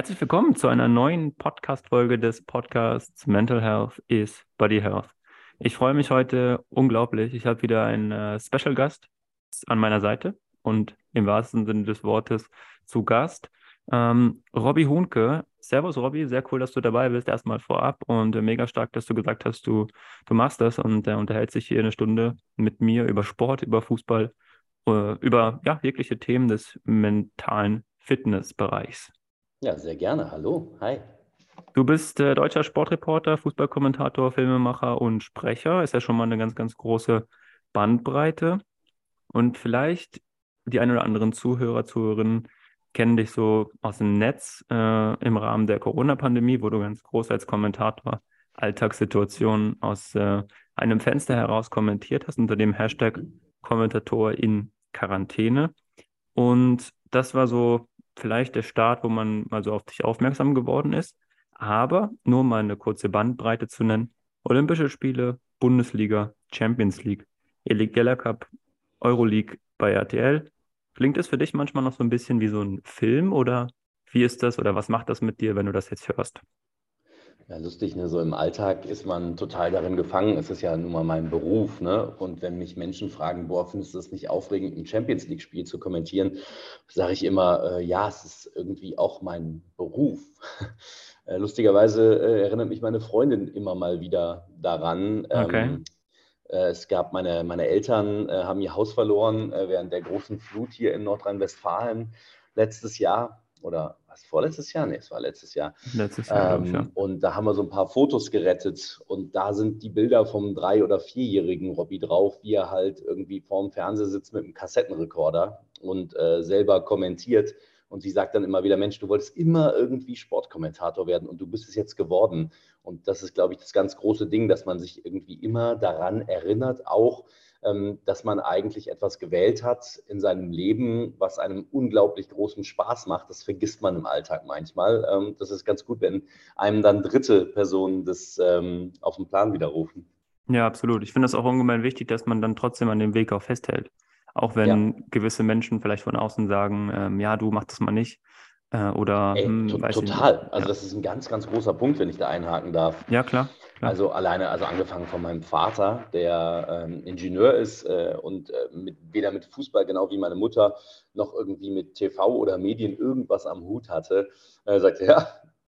Herzlich willkommen zu einer neuen Podcast-Folge des Podcasts Mental Health is Body Health. Ich freue mich heute unglaublich. Ich habe wieder einen äh, Special Gast an meiner Seite und im wahrsten Sinne des Wortes zu Gast. Ähm, Robby Hunke. Servus, Robby. Sehr cool, dass du dabei bist. Erstmal vorab und äh, mega stark, dass du gesagt hast, du, du machst das und äh, unterhältst dich hier eine Stunde mit mir über Sport, über Fußball, äh, über ja, jegliche Themen des mentalen Fitnessbereichs. Ja, sehr gerne. Hallo. Hi. Du bist äh, deutscher Sportreporter, Fußballkommentator, Filmemacher und Sprecher. Ist ja schon mal eine ganz, ganz große Bandbreite. Und vielleicht die ein oder anderen Zuhörer, Zuhörerinnen kennen dich so aus dem Netz äh, im Rahmen der Corona-Pandemie, wo du ganz groß als Kommentator Alltagssituationen aus äh, einem Fenster heraus kommentiert hast unter dem Hashtag Kommentator in Quarantäne. Und das war so vielleicht der Start, wo man mal so auf dich aufmerksam geworden ist. Aber nur mal eine kurze Bandbreite zu nennen. Olympische Spiele, Bundesliga, Champions League, Eligella Cup, Euroleague bei RTL. Klingt es für dich manchmal noch so ein bisschen wie so ein Film oder wie ist das oder was macht das mit dir, wenn du das jetzt hörst? Ja, lustig, ne? so im Alltag ist man total darin gefangen. Es ist ja nun mal mein Beruf. Ne? Und wenn mich Menschen fragen, boah, findest du das nicht aufregend, ein Champions League-Spiel zu kommentieren, sage ich immer, äh, ja, es ist irgendwie auch mein Beruf. äh, lustigerweise äh, erinnert mich meine Freundin immer mal wieder daran. Okay. Ähm, äh, es gab meine, meine Eltern äh, haben ihr Haus verloren äh, während der großen Flut hier in Nordrhein-Westfalen letztes Jahr oder was vorletztes Jahr? Nee, es war letztes Jahr. Letztes Jahr. Ähm, ich, ja. Und da haben wir so ein paar Fotos gerettet und da sind die Bilder vom drei- oder vierjährigen Robby drauf, wie er halt irgendwie vorm Fernseher sitzt mit einem Kassettenrekorder und äh, selber kommentiert. Und sie sagt dann immer wieder, Mensch, du wolltest immer irgendwie Sportkommentator werden und du bist es jetzt geworden. Und das ist, glaube ich, das ganz große Ding, dass man sich irgendwie immer daran erinnert, auch ähm, dass man eigentlich etwas gewählt hat in seinem Leben, was einem unglaublich großen Spaß macht. Das vergisst man im Alltag manchmal. Ähm, das ist ganz gut, wenn einem dann dritte Personen das ähm, auf den Plan widerrufen. Ja, absolut. Ich finde das auch ungemein wichtig, dass man dann trotzdem an dem Weg auch festhält. Auch wenn ja. gewisse Menschen vielleicht von außen sagen, ähm, ja, du mach das mal nicht. Äh, oder Ey, hm, total. Also ja. das ist ein ganz, ganz großer Punkt, wenn ich da einhaken darf. Ja, klar. klar. Also alleine, also angefangen von meinem Vater, der ähm, Ingenieur ist äh, und äh, mit, weder mit Fußball genau wie meine Mutter noch irgendwie mit TV oder Medien irgendwas am Hut hatte, äh, sagte, ja,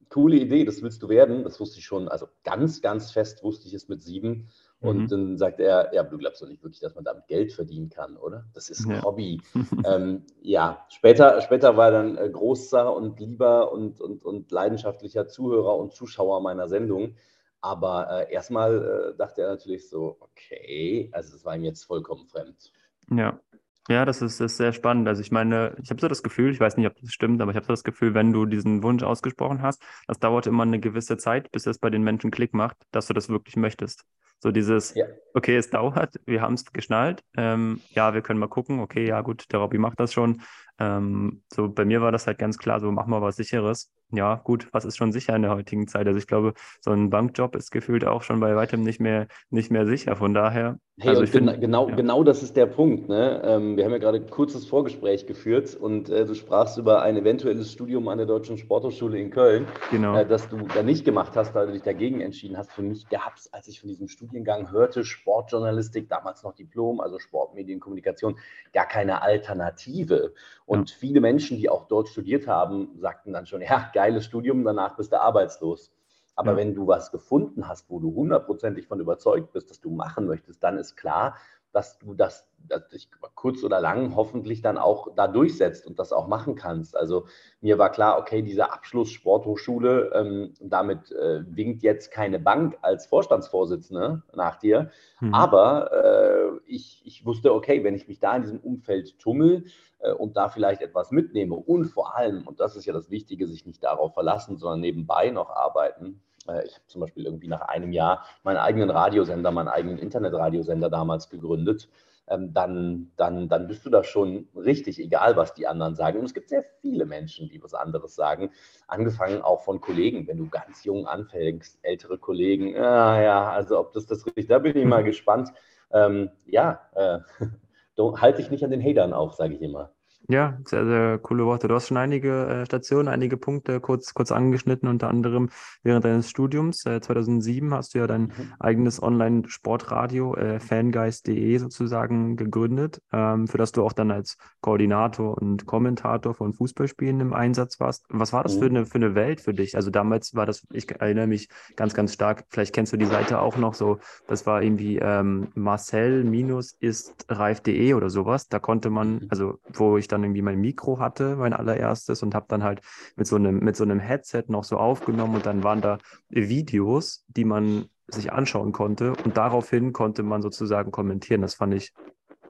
coole Idee, das willst du werden. Das wusste ich schon, also ganz, ganz fest wusste ich es mit sieben. Und mhm. dann sagt er, ja, du glaubst doch nicht wirklich, dass man damit Geld verdienen kann, oder? Das ist ein ja. Hobby. ähm, ja, später, später war er dann äh, großer und lieber und, und, und leidenschaftlicher Zuhörer und Zuschauer meiner Sendung. Aber äh, erstmal äh, dachte er natürlich so, okay, also es war ihm jetzt vollkommen fremd. Ja, ja, das ist, ist sehr spannend. Also ich meine, ich habe so das Gefühl, ich weiß nicht, ob das stimmt, aber ich habe so das Gefühl, wenn du diesen Wunsch ausgesprochen hast, das dauert immer eine gewisse Zeit, bis es bei den Menschen Klick macht, dass du das wirklich möchtest. So dieses, ja. okay, es dauert, wir haben es geschnallt, ähm, ja, wir können mal gucken, okay, ja gut, der Robby macht das schon. Ähm, so bei mir war das halt ganz klar, so machen wir was Sicheres. Ja, gut, was ist schon sicher in der heutigen Zeit? Also ich glaube, so ein Bankjob ist gefühlt auch schon bei weitem nicht mehr, nicht mehr sicher. Von daher. Hey, also ich find, genau, ja. genau das ist der Punkt. Ne? Ähm, wir haben ja gerade ein kurzes Vorgespräch geführt und äh, du sprachst über ein eventuelles Studium an der Deutschen Sporthochschule in Köln, genau. äh, das du da nicht gemacht hast, weil du dich dagegen entschieden hast. Für mich gab es, als ich von diesem Studiengang hörte, Sportjournalistik, damals noch Diplom, also Sportmedienkommunikation, gar keine Alternative. Und ja. viele Menschen, die auch dort studiert haben, sagten dann schon, ja, geiles Studium, danach bist du arbeitslos. Aber ja. wenn du was gefunden hast, wo du hundertprozentig von überzeugt bist, dass du machen möchtest, dann ist klar, dass du das dass dich kurz oder lang hoffentlich dann auch da durchsetzt und das auch machen kannst. Also mir war klar, okay, dieser Abschluss Sporthochschule, ähm, damit äh, winkt jetzt keine Bank als Vorstandsvorsitzende nach dir. Mhm. Aber äh, ich, ich wusste, okay, wenn ich mich da in diesem Umfeld tummel äh, und da vielleicht etwas mitnehme und vor allem, und das ist ja das Wichtige, sich nicht darauf verlassen, sondern nebenbei noch arbeiten, äh, ich habe zum Beispiel irgendwie nach einem Jahr meinen eigenen Radiosender, meinen eigenen Internetradiosender damals gegründet. Ähm, dann, dann, dann bist du da schon richtig, egal was die anderen sagen. Und es gibt sehr viele Menschen, die was anderes sagen. Angefangen auch von Kollegen, wenn du ganz jung anfängst, ältere Kollegen. Ah, ja, also ob das das richtig, da bin ich mal gespannt. Ähm, ja, äh, halte dich nicht an den Hatern auf, sage ich immer. Ja, sehr, sehr coole Worte. Du hast schon einige äh, Stationen, einige Punkte kurz, kurz angeschnitten, unter anderem während deines Studiums. Äh, 2007 hast du ja dein mhm. eigenes Online-Sportradio, äh, fangeist.de sozusagen gegründet, ähm, für das du auch dann als Koordinator und Kommentator von Fußballspielen im Einsatz warst. Was war das mhm. für, eine, für eine Welt für dich? Also damals war das, ich erinnere mich ganz, ganz stark, vielleicht kennst du die Seite auch noch so, das war irgendwie ähm, Marcel minus ist reif.de oder sowas. Da konnte man, mhm. also wo ich dann irgendwie mein Mikro hatte, mein allererstes, und habe dann halt mit so einem, mit so einem Headset noch so aufgenommen und dann waren da Videos, die man sich anschauen konnte und daraufhin konnte man sozusagen kommentieren. Das fand ich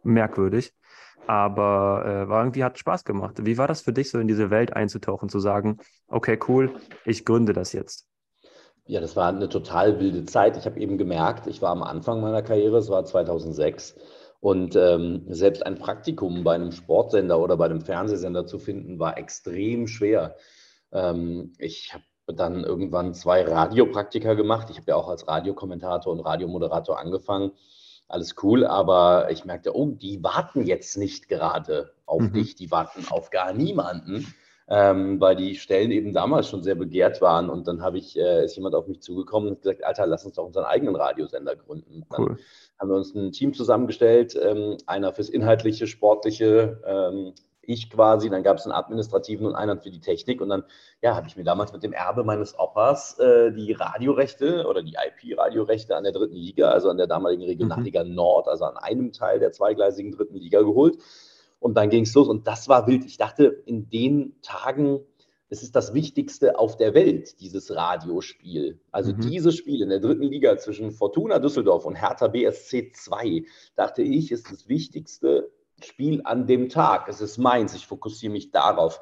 merkwürdig, aber äh, war irgendwie hat Spaß gemacht. Wie war das für dich, so in diese Welt einzutauchen, zu sagen, okay, cool, ich gründe das jetzt? Ja, das war eine total wilde Zeit. Ich habe eben gemerkt, ich war am Anfang meiner Karriere, es war 2006 und ähm, selbst ein Praktikum bei einem Sportsender oder bei einem Fernsehsender zu finden, war extrem schwer. Ähm, ich habe dann irgendwann zwei Radiopraktika gemacht. Ich habe ja auch als Radiokommentator und Radiomoderator angefangen. Alles cool, aber ich merkte, oh, die warten jetzt nicht gerade auf mhm. dich, die warten auf gar niemanden ähm, weil die Stellen eben damals schon sehr begehrt waren. Und dann habe ich, äh, ist jemand auf mich zugekommen und gesagt, Alter, lass uns doch unseren eigenen Radiosender gründen. Cool. Haben wir uns ein Team zusammengestellt, ähm, einer fürs inhaltliche, sportliche, ähm, ich quasi, dann gab es einen administrativen und einen für die Technik und dann ja, habe ich mir damals mit dem Erbe meines Opas äh, die Radiorechte oder die IP-Radiorechte an der dritten Liga, also an der damaligen Regionalliga mhm. Nord, also an einem Teil der zweigleisigen dritten Liga geholt und dann ging es los und das war wild. Ich dachte, in den Tagen, es ist das Wichtigste auf der Welt, dieses Radiospiel. Also mhm. dieses Spiel in der dritten Liga zwischen Fortuna Düsseldorf und Hertha BSC 2, dachte ich, ist das wichtigste Spiel an dem Tag. Es ist meins, ich fokussiere mich darauf.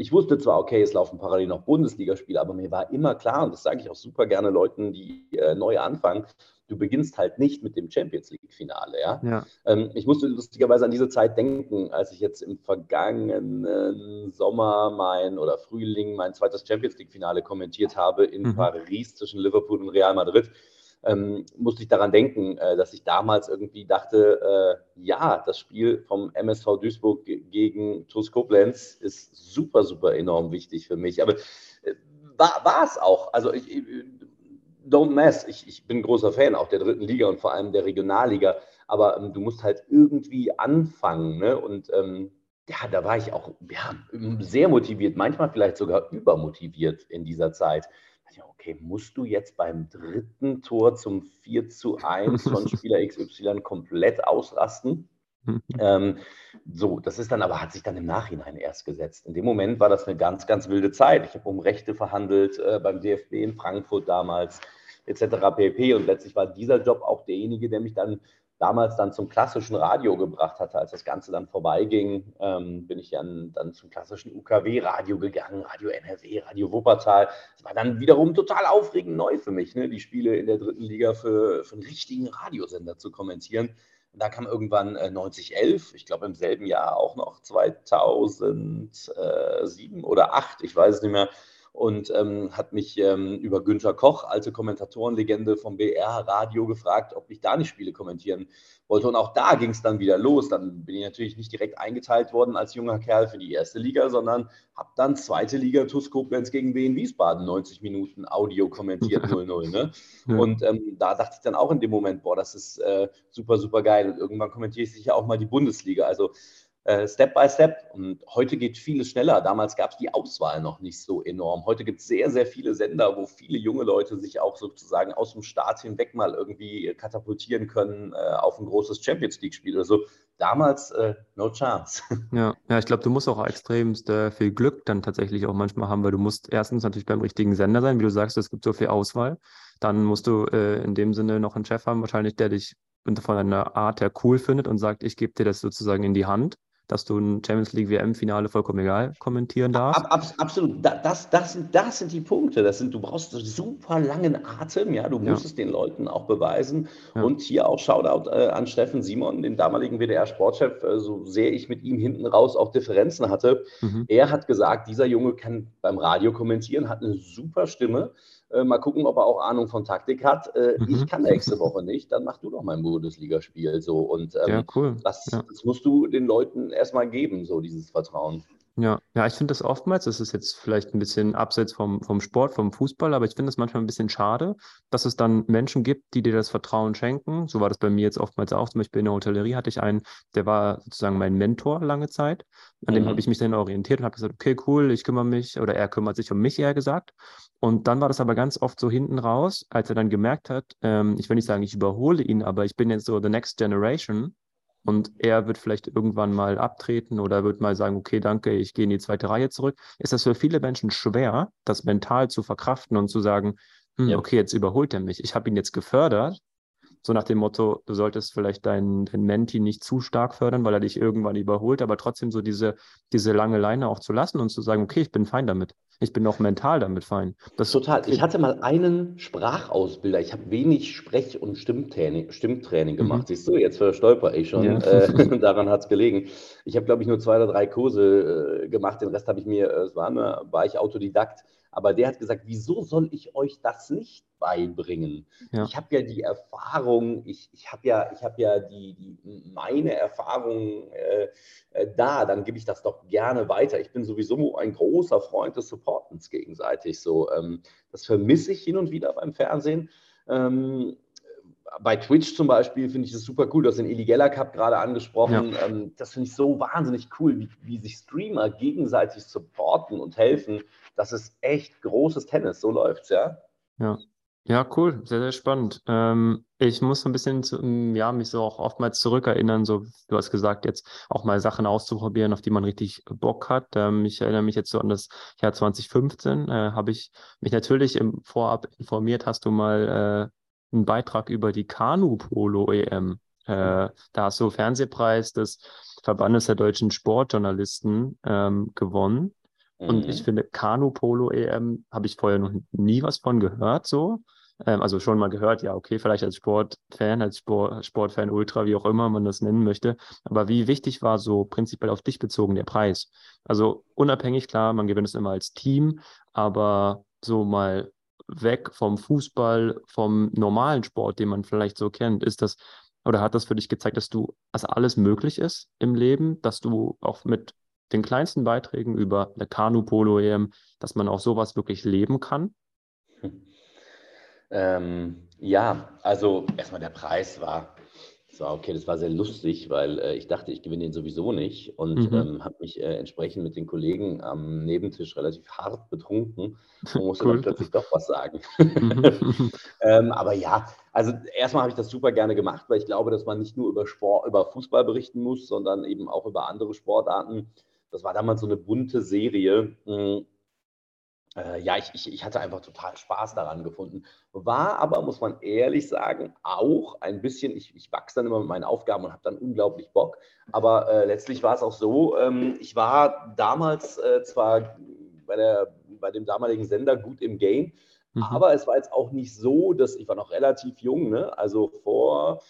Ich wusste zwar, okay, es laufen parallel noch Bundesligaspiele, aber mir war immer klar, und das sage ich auch super gerne Leuten, die äh, neu anfangen, du beginnst halt nicht mit dem Champions League-Finale. Ja? ja. Ähm, ich musste lustigerweise an diese Zeit denken, als ich jetzt im vergangenen Sommer mein oder Frühling mein zweites Champions League-Finale kommentiert habe in mhm. Paris zwischen Liverpool und Real Madrid. Ähm, musste ich daran denken, äh, dass ich damals irgendwie dachte, äh, ja, das Spiel vom MSV Duisburg gegen TuS Koblenz ist super, super enorm wichtig für mich. Aber äh, war es auch. Also ich, don't mess. Ich, ich bin großer Fan auch der dritten Liga und vor allem der Regionalliga. Aber ähm, du musst halt irgendwie anfangen. Ne? Und ähm, ja, da war ich auch ja, sehr motiviert, manchmal vielleicht sogar übermotiviert in dieser Zeit. Okay, musst du jetzt beim dritten Tor zum 4 zu 1 von Spieler XY komplett ausrasten? ähm, so, das ist dann aber, hat sich dann im Nachhinein erst gesetzt. In dem Moment war das eine ganz, ganz wilde Zeit. Ich habe um Rechte verhandelt äh, beim DFB in Frankfurt damals etc. pp. Und letztlich war dieser Job auch derjenige, der mich dann damals dann zum klassischen Radio gebracht hatte. Als das Ganze dann vorbeiging, ähm, bin ich dann, dann zum klassischen UKW-Radio gegangen, Radio NRW, Radio Wuppertal. Das war dann wiederum total aufregend neu für mich, ne? die Spiele in der dritten Liga für, für einen richtigen Radiosender zu kommentieren. Und da kam irgendwann äh, 9011, ich glaube im selben Jahr auch noch 2007 oder 2008, ich weiß es nicht mehr, und ähm, hat mich ähm, über Günther Koch, alte Kommentatorenlegende vom BR-Radio, gefragt, ob ich da nicht Spiele kommentieren wollte. Und auch da ging es dann wieder los. Dann bin ich natürlich nicht direkt eingeteilt worden als junger Kerl für die erste Liga, sondern habe dann zweite Liga TuS Koblenz gegen Wien Wiesbaden 90 Minuten Audio kommentiert 0-0. Ne? Ja. Und ähm, da dachte ich dann auch in dem Moment, boah, das ist äh, super, super geil. Und irgendwann kommentiere ich sicher auch mal die Bundesliga. Also Step by Step. Und heute geht vieles schneller. Damals gab es die Auswahl noch nicht so enorm. Heute gibt es sehr, sehr viele Sender, wo viele junge Leute sich auch sozusagen aus dem Start hinweg mal irgendwie katapultieren können äh, auf ein großes Champions League-Spiel oder so. Damals äh, no chance. Ja, ja ich glaube, du musst auch extremst äh, viel Glück dann tatsächlich auch manchmal haben, weil du musst erstens natürlich beim richtigen Sender sein, wie du sagst, es gibt so viel Auswahl. Dann musst du äh, in dem Sinne noch einen Chef haben, wahrscheinlich, der dich von deiner Art her cool findet und sagt, ich gebe dir das sozusagen in die Hand dass du ein Champions League WM-Finale vollkommen egal kommentieren darfst? Ab, ab, absolut. Das, das, sind, das sind die Punkte. Das sind, du brauchst super langen Atem, ja. Du musst ja. es den Leuten auch beweisen. Ja. Und hier auch Shoutout äh, an Steffen Simon, den damaligen WDR-Sportchef, äh, so sehr ich mit ihm hinten raus auch Differenzen hatte. Mhm. Er hat gesagt, dieser Junge kann beim Radio kommentieren, hat eine super Stimme. Äh, mal gucken, ob er auch Ahnung von Taktik hat. Äh, mhm. Ich kann nächste Woche nicht, dann mach du doch mein Bundesligaspiel. So. Und ähm, ja, cool. Das, ja. das, musst du den Leuten erstmal geben, so dieses Vertrauen. Ja, ja, ich finde das oftmals, das ist jetzt vielleicht ein bisschen abseits vom, vom Sport, vom Fußball, aber ich finde es manchmal ein bisschen schade, dass es dann Menschen gibt, die dir das Vertrauen schenken. So war das bei mir jetzt oftmals auch. Zum Beispiel in der Hotellerie hatte ich einen, der war sozusagen mein Mentor lange Zeit. An dem habe Mhm. ich mich dann orientiert und habe gesagt, okay, cool, ich kümmere mich, oder er kümmert sich um mich, eher gesagt. Und dann war das aber ganz oft so hinten raus, als er dann gemerkt hat, ähm, ich will nicht sagen, ich überhole ihn, aber ich bin jetzt so the next generation. Und er wird vielleicht irgendwann mal abtreten oder wird mal sagen, okay, danke, ich gehe in die zweite Reihe zurück. Ist das für viele Menschen schwer, das mental zu verkraften und zu sagen, hm, Ja. okay, jetzt überholt er mich. Ich habe ihn jetzt gefördert. So nach dem Motto, du solltest vielleicht deinen, deinen Menti nicht zu stark fördern, weil er dich irgendwann überholt, aber trotzdem so diese, diese lange Leine auch zu lassen und zu sagen, okay, ich bin fein damit. Ich bin auch mental damit fein. Das Total. Ich hatte mal einen Sprachausbilder. Ich habe wenig Sprech- und Stimmtraining, Stimmtraining Mhm. gemacht. Siehst du, jetzt verstolper ich schon. Ja. Äh, daran hat es gelegen. Ich habe, glaube ich, nur zwei oder drei Kurse äh, gemacht. Den Rest habe ich mir, äh, es war, war ich Autodidakt. Aber der hat gesagt, wieso soll ich euch das nicht beibringen? Ja. Ich habe ja die Erfahrung, ich, ich habe ja, ich hab ja die, die, meine Erfahrung äh, äh, da, dann gebe ich das doch gerne weiter. Ich bin sowieso ein großer Freund des Supportens gegenseitig. So, ähm, das vermisse ich hin und wieder beim Fernsehen. Ähm, bei Twitch zum Beispiel finde ich es super cool. Du hast den Illigella Cup gerade angesprochen. Ähm, das finde ich so wahnsinnig cool, wie, wie sich Streamer gegenseitig supporten und helfen. Das ist echt großes Tennis. So läuft's, ja. Ja. Ja, cool, sehr, sehr spannend. Ähm, ich muss so ein bisschen zu, ja, mich so auch oftmals zurückerinnern, so, du hast gesagt, jetzt auch mal Sachen auszuprobieren, auf die man richtig Bock hat. Ähm, ich erinnere mich jetzt so an das Jahr 2015, äh, habe ich mich natürlich im Vorab informiert, hast du mal äh, einen Beitrag über die Kanu-Polo-EM. Äh, da hast du Fernsehpreis des Verbandes der deutschen Sportjournalisten ähm, gewonnen. Und Mhm. ich finde, Kanu-Polo-EM habe ich vorher noch nie was von gehört, so. Ähm, also schon mal gehört, ja, okay, vielleicht als Sportfan, als Sport, Sportfan Ultra, wie auch immer man das nennen möchte. Aber wie wichtig war so prinzipiell auf dich bezogen der Preis? Also unabhängig, klar, man gewinnt es immer als Team, aber so mal weg vom Fußball, vom normalen Sport, den man vielleicht so kennt, ist das oder hat das für dich gezeigt, dass du, dass alles möglich ist im Leben, dass du auch mit den kleinsten Beiträgen über eine Kanu-Polo-EM, dass man auch sowas wirklich leben kann? Ähm, ja, also erstmal der Preis war, war okay, das war sehr lustig, weil äh, ich dachte, ich gewinne den sowieso nicht und Mhm. ähm, habe mich äh, entsprechend mit den Kollegen am Nebentisch relativ hart betrunken und musste Cool. dann plötzlich doch was sagen. Mhm. Ähm, aber ja, also erstmal habe ich das super gerne gemacht, weil ich glaube, dass man nicht nur über Sport, über Fußball berichten muss, sondern eben auch über andere Sportarten. Das war damals so eine bunte Serie. Mm, äh, ja, ich, ich, ich hatte einfach total Spaß daran gefunden. War aber, muss man ehrlich sagen, auch ein bisschen, ich, ich wachse dann immer mit meinen Aufgaben und habe dann unglaublich Bock. Aber äh, letztlich war es auch so, ähm, ich war damals äh, zwar bei, der, bei dem damaligen Sender gut im Game, Mhm. aber es war jetzt auch nicht so, dass ich war noch relativ jung, ne? also vor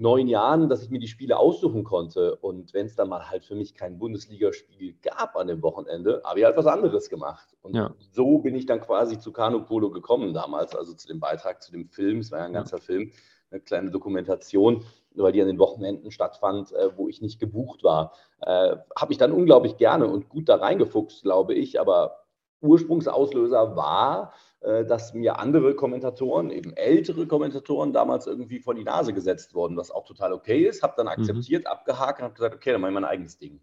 neun Jahren, dass ich mir die Spiele aussuchen konnte. Und wenn es dann mal halt für mich kein Bundesligaspiel gab an dem Wochenende, habe ich halt was anderes gemacht. Und Ja. so bin ich dann quasi zu Kanu Polo gekommen damals, also zu dem Beitrag zu dem Film. Es war ja ein Ja. ganzer Film, eine kleine Dokumentation, weil die an den Wochenenden stattfand, äh, wo ich nicht gebucht war. Äh, habe ich dann unglaublich gerne und gut da reingefuchst, glaube ich. Aber Ursprungsauslöser war, dass mir andere Kommentatoren, eben ältere Kommentatoren, damals irgendwie vor die Nase gesetzt wurden, was auch total okay ist. Habe dann akzeptiert, abgehakt und habe gesagt, okay, dann mache ich mein eigenes Ding.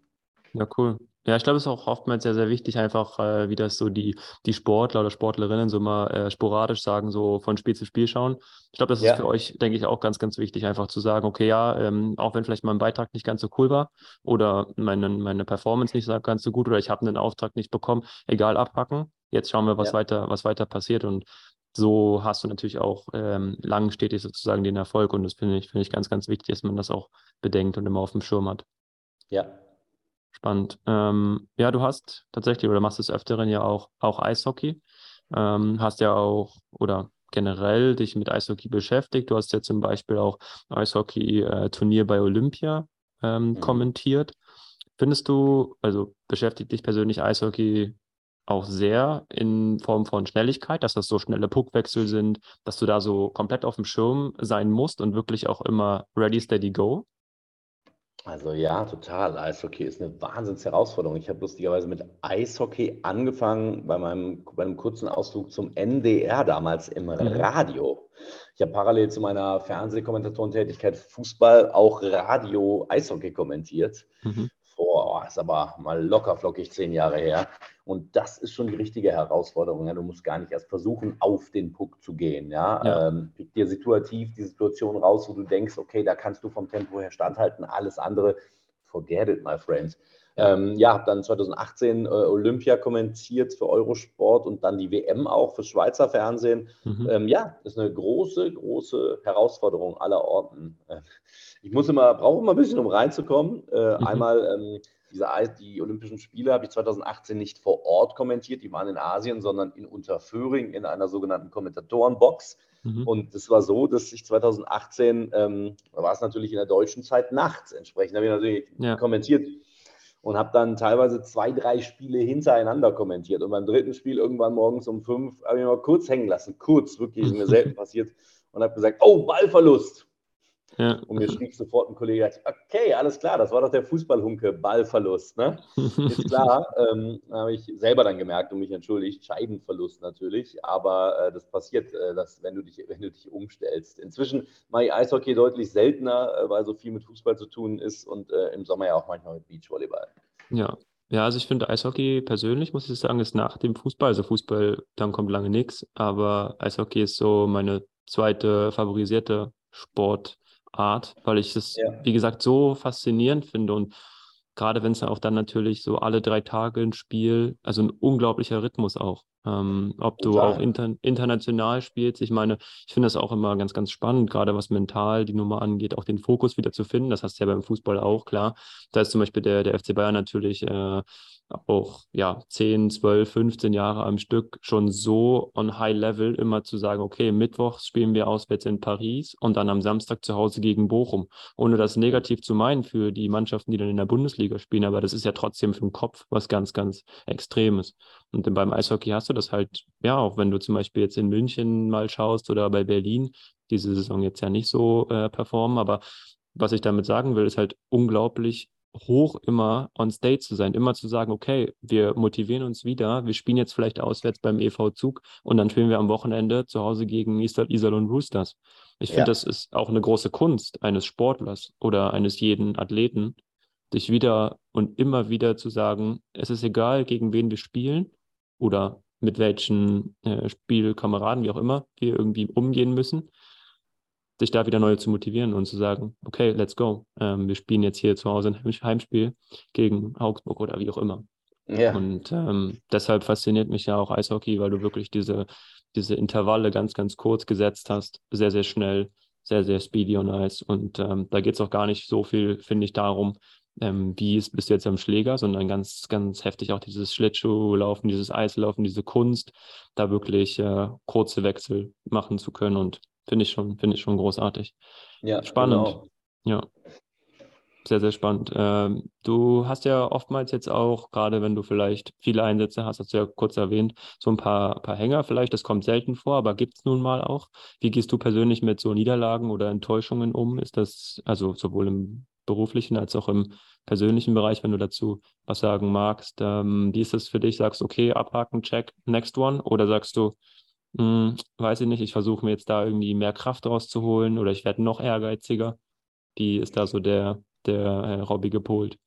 Ja, cool. Ja, ich glaube, es ist auch oftmals sehr, sehr wichtig, einfach, äh, wie das so die, die Sportler oder Sportlerinnen so mal äh, sporadisch sagen, so von Spiel zu Spiel schauen. Ich glaube, das Ja. ist für euch, denke ich, auch ganz, ganz wichtig, einfach zu sagen, okay, ja, ähm, auch wenn vielleicht mein Beitrag nicht ganz so cool war oder meine, meine Performance nicht ganz so gut oder ich habe einen Auftrag nicht bekommen, egal, abhacken. Jetzt schauen wir, was Ja. weiter, was weiter passiert und so hast du natürlich auch ähm, lang stetig sozusagen den Erfolg und das finde ich, finde ich ganz, ganz wichtig, dass man das auch bedenkt und immer auf dem Schirm hat. Ja. Spannend. Ähm, ja, du hast tatsächlich oder machst des Öfteren ja auch, auch Eishockey. Ähm, hast ja auch oder generell dich mit Eishockey beschäftigt. Du hast ja zum Beispiel auch Eishockey-Turnier bei Olympia ähm, Mhm. kommentiert. Findest du, also beschäftigt dich persönlich Eishockey auch sehr in Form von Schnelligkeit, dass das so schnelle Puckwechsel sind, dass du da so komplett auf dem Schirm sein musst und wirklich auch immer ready, steady, go? Also ja, total. Eishockey ist eine Wahnsinnsherausforderung. Ich habe lustigerweise mit Eishockey angefangen bei meinem, bei einem kurzen Ausflug zum NDR damals im Mhm. Radio. Ich habe parallel zu meiner Fernsehkommentatorentätigkeit Fußball auch Radio Eishockey kommentiert. Mhm. Vor, oh, ist aber mal locker flockig zehn Jahre her. Und das ist schon die richtige Herausforderung. Ja. Du musst gar nicht erst versuchen, auf den Puck zu gehen. Ja. Ja. Ähm, pick dir situativ die Situation raus, wo du denkst, okay, da kannst du vom Tempo her standhalten. Alles andere, forget it, my friend. Ja. Ähm, ja, habe dann 2018 äh, Olympia kommentiert für Eurosport und dann die WM auch für Schweizer Fernsehen. Mhm. Ähm, ja, ist eine große, große Herausforderung aller Orten. Ich muss immer, brauche immer ein bisschen, um reinzukommen. Äh, Mhm. Einmal ähm, diese, die Olympischen Spiele habe ich 2018 nicht vor Ort kommentiert, die waren in Asien, sondern in Unterföhring in einer sogenannten Kommentatorenbox. Mhm. Und es war so, dass ich 2018, ähm, da war es natürlich in der deutschen Zeit nachts, entsprechend habe ich natürlich Ja. kommentiert und habe dann teilweise zwei, drei Spiele hintereinander kommentiert. Und beim dritten Spiel irgendwann morgens um fünf habe ich mal kurz hängen lassen, kurz, wirklich, ist mir selten passiert, und habe gesagt, oh, Ballverlust. Ja. Und mir schrieb sofort ein Kollege, okay, alles klar, das war doch der Fußballhunke, Ballverlust. Ne? Ist klar, ähm, habe ich selber dann gemerkt und mich entschuldigt, Scheibenverlust natürlich, aber äh, das passiert, äh, dass, wenn, du dich, wenn du dich umstellst. Inzwischen mache ich Eishockey deutlich seltener, äh, weil so viel mit Fußball zu tun ist und äh, im Sommer ja auch manchmal mit Beachvolleyball. Ja. Ja, also ich finde Eishockey persönlich, muss ich sagen, ist nach dem Fußball. Also Fußball, dann kommt lange nichts, aber Eishockey ist so meine zweite favorisierte Sportart, weil ich es, Ja. wie gesagt, so faszinierend finde und gerade wenn es auch dann natürlich so alle drei Tage ein Spiel, also ein unglaublicher Rhythmus auch. Ähm, ob du auch inter international spielst. Ich meine, ich finde das auch immer ganz, ganz spannend, gerade was mental die Nummer angeht, auch den Fokus wieder zu finden. Das hast du ja beim Fußball auch, klar. Da ist zum Beispiel der, der FC Bayern natürlich äh, auch ja 10, 12, 15 Jahre am Stück schon so on high level immer zu sagen, okay, mittwochs spielen wir auswärts in Paris und dann am Samstag zu Hause gegen Bochum. Ohne das negativ zu meinen für die Mannschaften, die dann in der Bundesliga spielen, aber das ist ja trotzdem für den Kopf was ganz, ganz Extremes. Und beim Eishockey hast du das halt, ja, auch wenn du zum Beispiel jetzt in München mal schaust oder bei Berlin, diese Saison jetzt ja nicht so äh, performen, aber was ich damit sagen will, ist halt unglaublich hoch immer on stage zu sein, immer zu sagen, okay, wir motivieren uns wieder, wir spielen jetzt vielleicht auswärts beim EV Zug und dann spielen wir am Wochenende zu Hause gegen Iserlohn Roosters. Ich finde, Ja. das ist auch eine große Kunst eines Sportlers oder eines jeden Athleten, sich wieder und immer wieder zu sagen, es ist egal, gegen wen wir spielen oder mit welchen äh, Spielkameraden, wie auch immer, wir irgendwie umgehen müssen, sich da wieder neu zu motivieren und zu sagen, okay, let's go. Ähm, wir spielen jetzt hier zu Hause ein Heim- Heimspiel gegen Augsburg oder wie auch immer. Ja, Und ähm, deshalb fasziniert mich ja auch Eishockey, weil du wirklich diese, diese Intervalle ganz, ganz kurz gesetzt hast, sehr, sehr schnell, sehr, sehr speedy on Ice. Und ähm, da geht es auch gar nicht so viel, finde ich, darum, ähm, wie es bist du jetzt am Schläger, sondern ganz, ganz heftig auch dieses Schlittschuhlaufen, dieses Eislaufen, diese Kunst, da wirklich äh, kurze Wechsel machen zu können. Und finde ich schon, finde ich schon großartig. ja, Spannend. genau. Ja, sehr, sehr spannend. Ähm, du hast ja oftmals jetzt auch, gerade wenn du vielleicht viele Einsätze hast, hast du ja kurz erwähnt, so ein paar, paar Hänger vielleicht, das kommt selten vor, aber gibt es nun mal auch. Wie gehst du persönlich mit so Niederlagen oder Enttäuschungen um? Ist das also sowohl im beruflichen als auch im persönlichen Bereich, wenn du dazu was sagen magst? Ähm, wie ist das für dich? Sagst du, okay, abhaken, check, next one? Oder sagst du, hm, weiß ich nicht, ich versuche mir jetzt da irgendwie mehr Kraft rauszuholen oder ich werde noch ehrgeiziger? Wie ist da so der, der äh, Robby gepolt?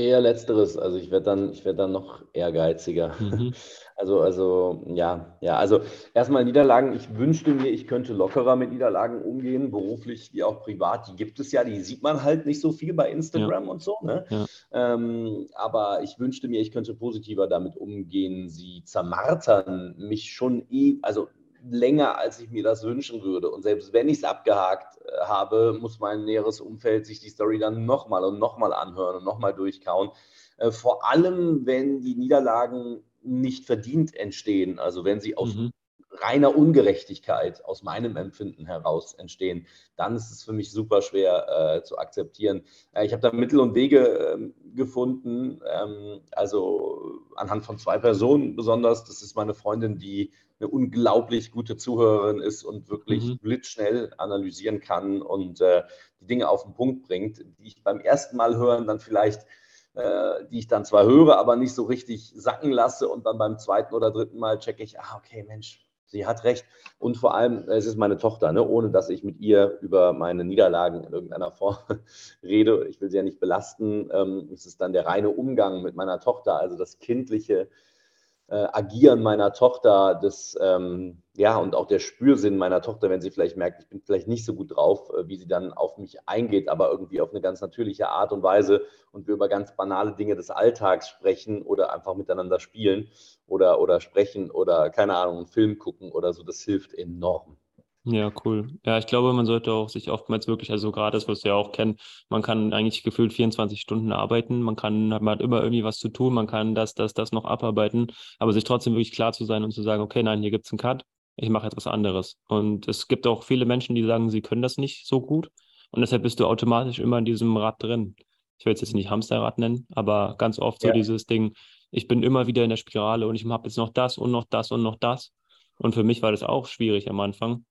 Eher letzteres, also ich werde dann, ich werde dann noch ehrgeiziger. Mhm. Also, also, ja, ja, also erstmal Niederlagen. Ich wünschte mir, ich könnte lockerer mit Niederlagen umgehen, beruflich wie auch privat. Die gibt es ja, die sieht man halt nicht so viel bei Instagram und so, ne? Ja. Ähm, aber ich wünschte mir, ich könnte positiver damit umgehen. Sie zermartern mich schon eh, also länger, als ich mir das wünschen würde. Und selbst wenn ich es abgehakt äh, habe, muss mein näheres Umfeld sich die Story dann nochmal und nochmal anhören und nochmal durchkauen. Äh, vor allem, wenn die Niederlagen nicht verdient entstehen, also wenn sie aus Mhm. reiner Ungerechtigkeit aus meinem Empfinden heraus entstehen, dann ist es für mich super schwer äh, zu akzeptieren. Äh, ich habe da Mittel und Wege ähm, gefunden, ähm, also anhand von zwei Personen besonders. Das ist meine Freundin, die eine unglaublich gute Zuhörerin ist und wirklich mhm. blitzschnell analysieren kann und äh, die Dinge auf den Punkt bringt, die ich beim ersten Mal hören dann vielleicht äh, die ich dann zwar höre, aber nicht so richtig sacken lasse und dann beim zweiten oder dritten Mal checke ich, ah, okay, Mensch, sie hat recht. Und vor allem, es ist meine Tochter, ne? ohne dass ich mit ihr über meine Niederlagen in irgendeiner Form rede. Ich will sie ja nicht belasten. Ähm, es ist dann der reine Umgang mit meiner Tochter, also das kindliche äh, Agieren meiner Tochter, das, ähm, ja, und auch der Spürsinn meiner Tochter, wenn sie vielleicht merkt, ich bin vielleicht nicht so gut drauf, äh, wie sie dann auf mich eingeht, aber irgendwie auf eine ganz natürliche Art und Weise und wir über ganz banale Dinge des Alltags sprechen oder einfach miteinander spielen oder, oder sprechen oder, keine Ahnung, einen Film gucken oder so, das hilft enorm. Ja, cool. Ja, ich glaube, man sollte auch sich oftmals wirklich, also gerade das, was wir ja auch kennen, man kann eigentlich gefühlt 24 Stunden arbeiten, man kann, man hat immer irgendwie was zu tun, man kann das, das, das noch abarbeiten, aber sich trotzdem wirklich klar zu sein und zu sagen, okay, nein, hier gibt es einen Cut, ich mache etwas anderes. Und es gibt auch viele Menschen, die sagen, sie können das nicht so gut und deshalb bist du automatisch immer in diesem Rad drin. Ich will es jetzt nicht Hamsterrad nennen, aber ganz oft so ja. dieses Ding, ich bin immer wieder in der Spirale und ich habe jetzt noch das und noch das und noch das. Und für mich war das auch schwierig am Anfang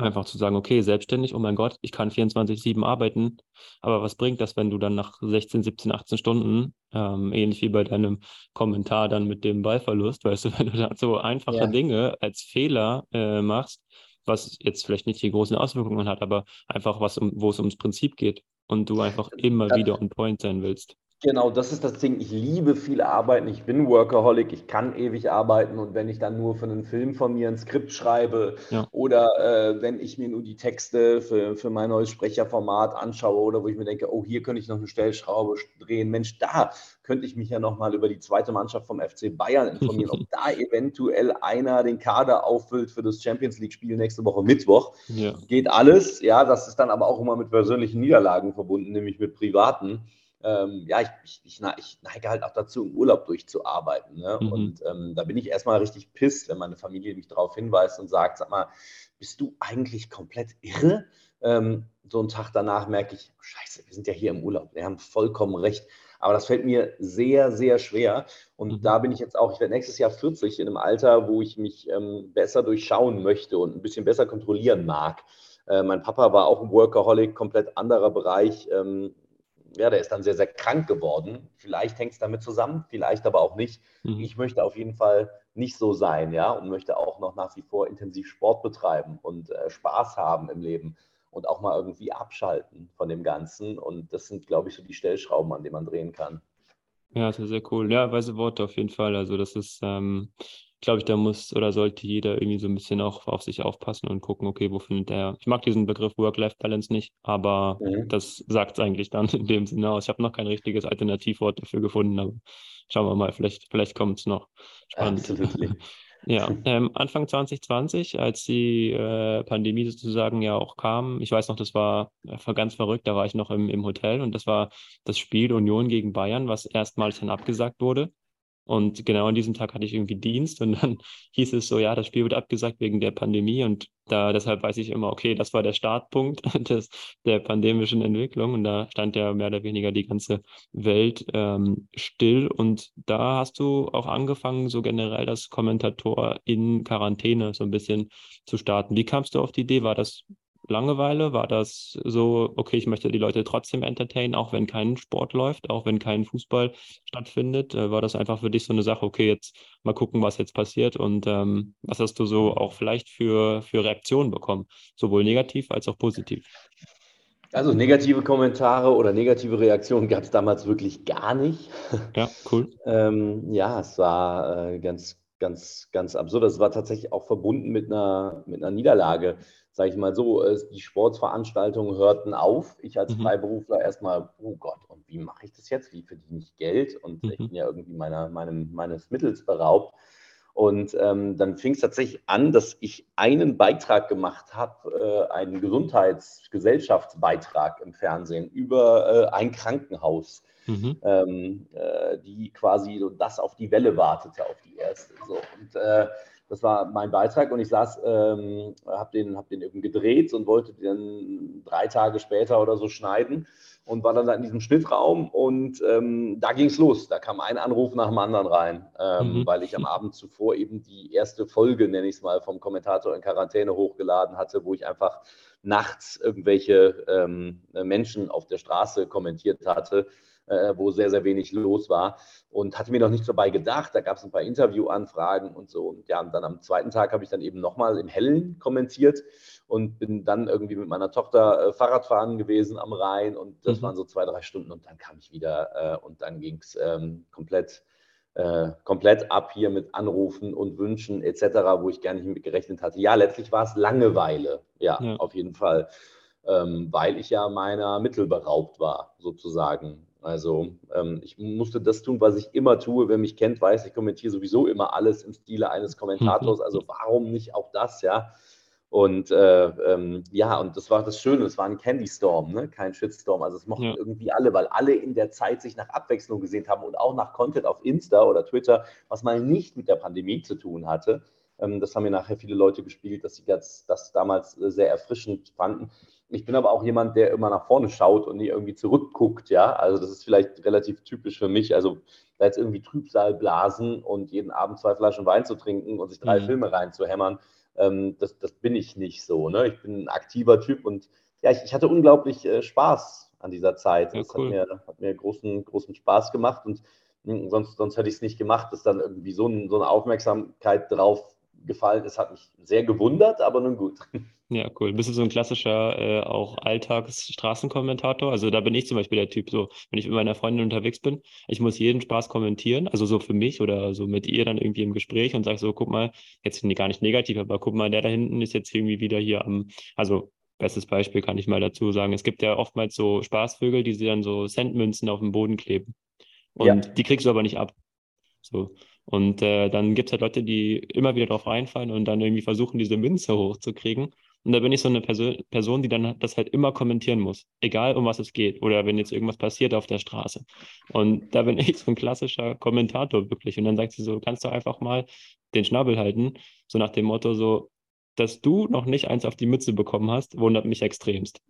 Einfach zu sagen, okay, selbstständig, oh mein Gott, ich kann 24-7 arbeiten, aber was bringt das, wenn du dann nach 16, 17, 18 Stunden, ähm, ähnlich wie bei deinem Kommentar dann mit dem Ballverlust, weißt du, wenn du da so einfache ja. Dinge als Fehler äh, machst, was jetzt vielleicht nicht die großen Auswirkungen hat, aber einfach was, um, wo es ums Prinzip geht und du einfach immer wieder on point sein willst. Genau, das ist das Ding. Ich liebe viel arbeiten. Ich bin Workaholic. Ich kann ewig arbeiten. Und wenn ich dann nur für einen Film von mir ein Skript schreibe ja. oder äh, wenn ich mir nur die Texte für, für mein neues Sprecherformat anschaue oder wo ich mir denke, oh, hier könnte ich noch eine Stellschraube drehen. Mensch, da könnte ich mich ja nochmal über die zweite Mannschaft vom FC Bayern informieren, ob da eventuell einer den Kader auffüllt für das Champions League-Spiel nächste Woche Mittwoch. Ja. Geht alles. Ja, das ist dann aber auch immer mit persönlichen Niederlagen verbunden, nämlich mit privaten ähm, ja, ich, ich, ich, neige halt auch dazu, im Urlaub durchzuarbeiten. Ne? Mhm. Und ähm, da bin ich erstmal richtig pisst, wenn meine Familie mich darauf hinweist und sagt, sag mal, bist du eigentlich komplett irre? Ähm, so einen Tag danach merke ich, scheiße, wir sind ja hier im Urlaub, wir haben vollkommen recht. Aber das fällt mir sehr, sehr schwer. Und mhm. da bin ich jetzt auch, ich werde nächstes Jahr 40 in einem Alter, wo ich mich ähm, besser durchschauen möchte und ein bisschen besser kontrollieren mag. Äh, mein Papa war auch ein Workaholic, komplett anderer Bereich. Ähm, ja, der ist dann sehr, sehr krank geworden. Vielleicht hängt es damit zusammen, vielleicht aber auch nicht. Mhm. Ich möchte auf jeden Fall nicht so sein, ja, und möchte auch noch nach wie vor intensiv Sport betreiben und äh, Spaß haben im Leben und auch mal irgendwie abschalten von dem Ganzen. Und das sind, glaube ich, so die Stellschrauben, an denen man drehen kann. Ja, sehr, sehr cool. Ja, weise Worte auf jeden Fall. Also das ist, ähm, glaube ich, da muss oder sollte jeder irgendwie so ein bisschen auch auf sich aufpassen und gucken, okay, wo findet er. Ich mag diesen Begriff Work-Life-Balance nicht, aber mhm. das sagt es eigentlich dann in dem Sinne aus. Ich habe noch kein richtiges Alternativwort dafür gefunden, aber schauen wir mal, vielleicht, vielleicht kommt es noch. Spannend. Ja, ähm, Anfang 2020, als die äh, Pandemie sozusagen ja auch kam, ich weiß noch, das war äh, ganz verrückt, da war ich noch im, im Hotel und das war das Spiel Union gegen Bayern, was erstmals dann abgesagt wurde. Und genau an diesem Tag hatte ich irgendwie Dienst und dann hieß es so, ja, das Spiel wird abgesagt wegen der Pandemie und da deshalb weiß ich immer, okay, das war der Startpunkt des, der pandemischen Entwicklung und da stand ja mehr oder weniger die ganze Welt ähm, still und da hast du auch angefangen, so generell das Kommentator in Quarantäne so ein bisschen zu starten. Wie kamst du auf die Idee? War das Langeweile? War das so, okay, ich möchte die Leute trotzdem entertainen, auch wenn kein Sport läuft, auch wenn kein Fußball stattfindet? Äh, war das einfach für dich so eine Sache, okay, jetzt mal gucken, was jetzt passiert und ähm, was hast du so auch vielleicht für, für Reaktionen bekommen, sowohl negativ als auch positiv? Also negative Kommentare oder negative Reaktionen gab es damals wirklich gar nicht. Ja, cool. ähm, ja, es war äh, ganz, ganz, ganz absurd. Es war tatsächlich auch verbunden mit einer, mit einer Niederlage sage ich mal so, die Sportsveranstaltungen hörten auf. Ich als mhm. Freiberufler erstmal, oh Gott, und wie mache ich das jetzt? Wie verdiene ich Geld? Und mhm. ich bin ja irgendwie meiner, meinem, meines Mittels beraubt. Und ähm, dann fing es tatsächlich an, dass ich einen Beitrag gemacht habe, äh, einen Gesundheitsgesellschaftsbeitrag im Fernsehen über äh, ein Krankenhaus, mhm. ähm, äh, die quasi das auf die Welle wartete, auf die erste. So. Und äh, Das war mein Beitrag und ich saß, ähm, habe den, hab den eben gedreht und wollte den drei Tage später oder so schneiden und war dann da in diesem Schnittraum und ähm, da ging es los. Da kam ein Anruf nach dem anderen rein, ähm, mhm. weil ich am Abend zuvor eben die erste Folge, nenne ich es mal, vom Kommentator in Quarantäne hochgeladen hatte, wo ich einfach nachts irgendwelche ähm, Menschen auf der Straße kommentiert hatte äh, wo sehr, sehr wenig los war und hatte mir noch nichts dabei gedacht. Da gab es ein paar Interviewanfragen und so. Und ja, und dann am zweiten Tag habe ich dann eben nochmal im Hellen kommentiert und bin dann irgendwie mit meiner Tochter äh, Fahrradfahren gewesen am Rhein und das mhm. waren so zwei, drei Stunden und dann kam ich wieder äh, und dann ging es ähm, komplett äh, komplett ab hier mit Anrufen und Wünschen etc., wo ich gar nicht mit gerechnet hatte. Ja, letztlich war es Langeweile, ja, ja. auf jeden Fall, ähm, weil ich ja meiner Mittel beraubt war, sozusagen. Also ähm, ich musste das tun, was ich immer tue. Wer mich kennt, weiß, ich kommentiere sowieso immer alles im Stile eines Kommentators. Also warum nicht auch das, ja? Und äh, ähm, ja, und das war das Schöne, es war ein Candy Storm, ne? kein Shitstorm. Also es mochten ja. irgendwie alle, weil alle in der Zeit sich nach Abwechslung gesehen haben und auch nach Content auf Insta oder Twitter, was mal nicht mit der Pandemie zu tun hatte. Ähm, das haben mir nachher viele Leute gespielt, dass sie das, das damals sehr erfrischend fanden. Ich bin aber auch jemand, der immer nach vorne schaut und nie irgendwie zurückguckt, ja. Also das ist vielleicht relativ typisch für mich. Also da jetzt irgendwie Trübsal blasen und jeden Abend zwei Flaschen Wein zu trinken und sich drei mhm. Filme reinzuhämmern, ähm, das, das bin ich nicht so. Ne? Ich bin ein aktiver Typ und ja, ich, ich hatte unglaublich äh, Spaß an dieser Zeit. Ja, das cool. hat mir, hat mir großen, großen Spaß gemacht und hm, sonst, sonst hätte ich es nicht gemacht, dass dann irgendwie so, ein, so eine Aufmerksamkeit drauf gefallen ist, hat mich sehr gewundert, aber nun gut. Ja, cool. Bist du so ein klassischer äh, auch Alltagsstraßenkommentator? Also da bin ich zum Beispiel der Typ, so wenn ich mit meiner Freundin unterwegs bin, ich muss jeden Spaß kommentieren, also so für mich oder so mit ihr dann irgendwie im Gespräch und sage so, guck mal, jetzt gar nicht negativ, aber guck mal, der da hinten ist jetzt irgendwie wieder hier am, also bestes Beispiel kann ich mal dazu sagen, es gibt ja oftmals so Spaßvögel, die sie dann so Centmünzen auf dem Boden kleben. Und ja. die kriegst du aber nicht ab. So. Und äh, dann gibt es halt Leute, die immer wieder drauf reinfallen und dann irgendwie versuchen, diese Münze hochzukriegen. Und da bin ich so eine Perso Person, die dann das halt immer kommentieren muss, egal um was es geht oder wenn jetzt irgendwas passiert auf der Straße. Und da bin ich so ein klassischer Kommentator wirklich. Und dann sagt sie so, kannst du einfach mal den Schnabel halten, so nach dem Motto so, dass du noch nicht eins auf die Mütze bekommen hast, wundert mich extremst.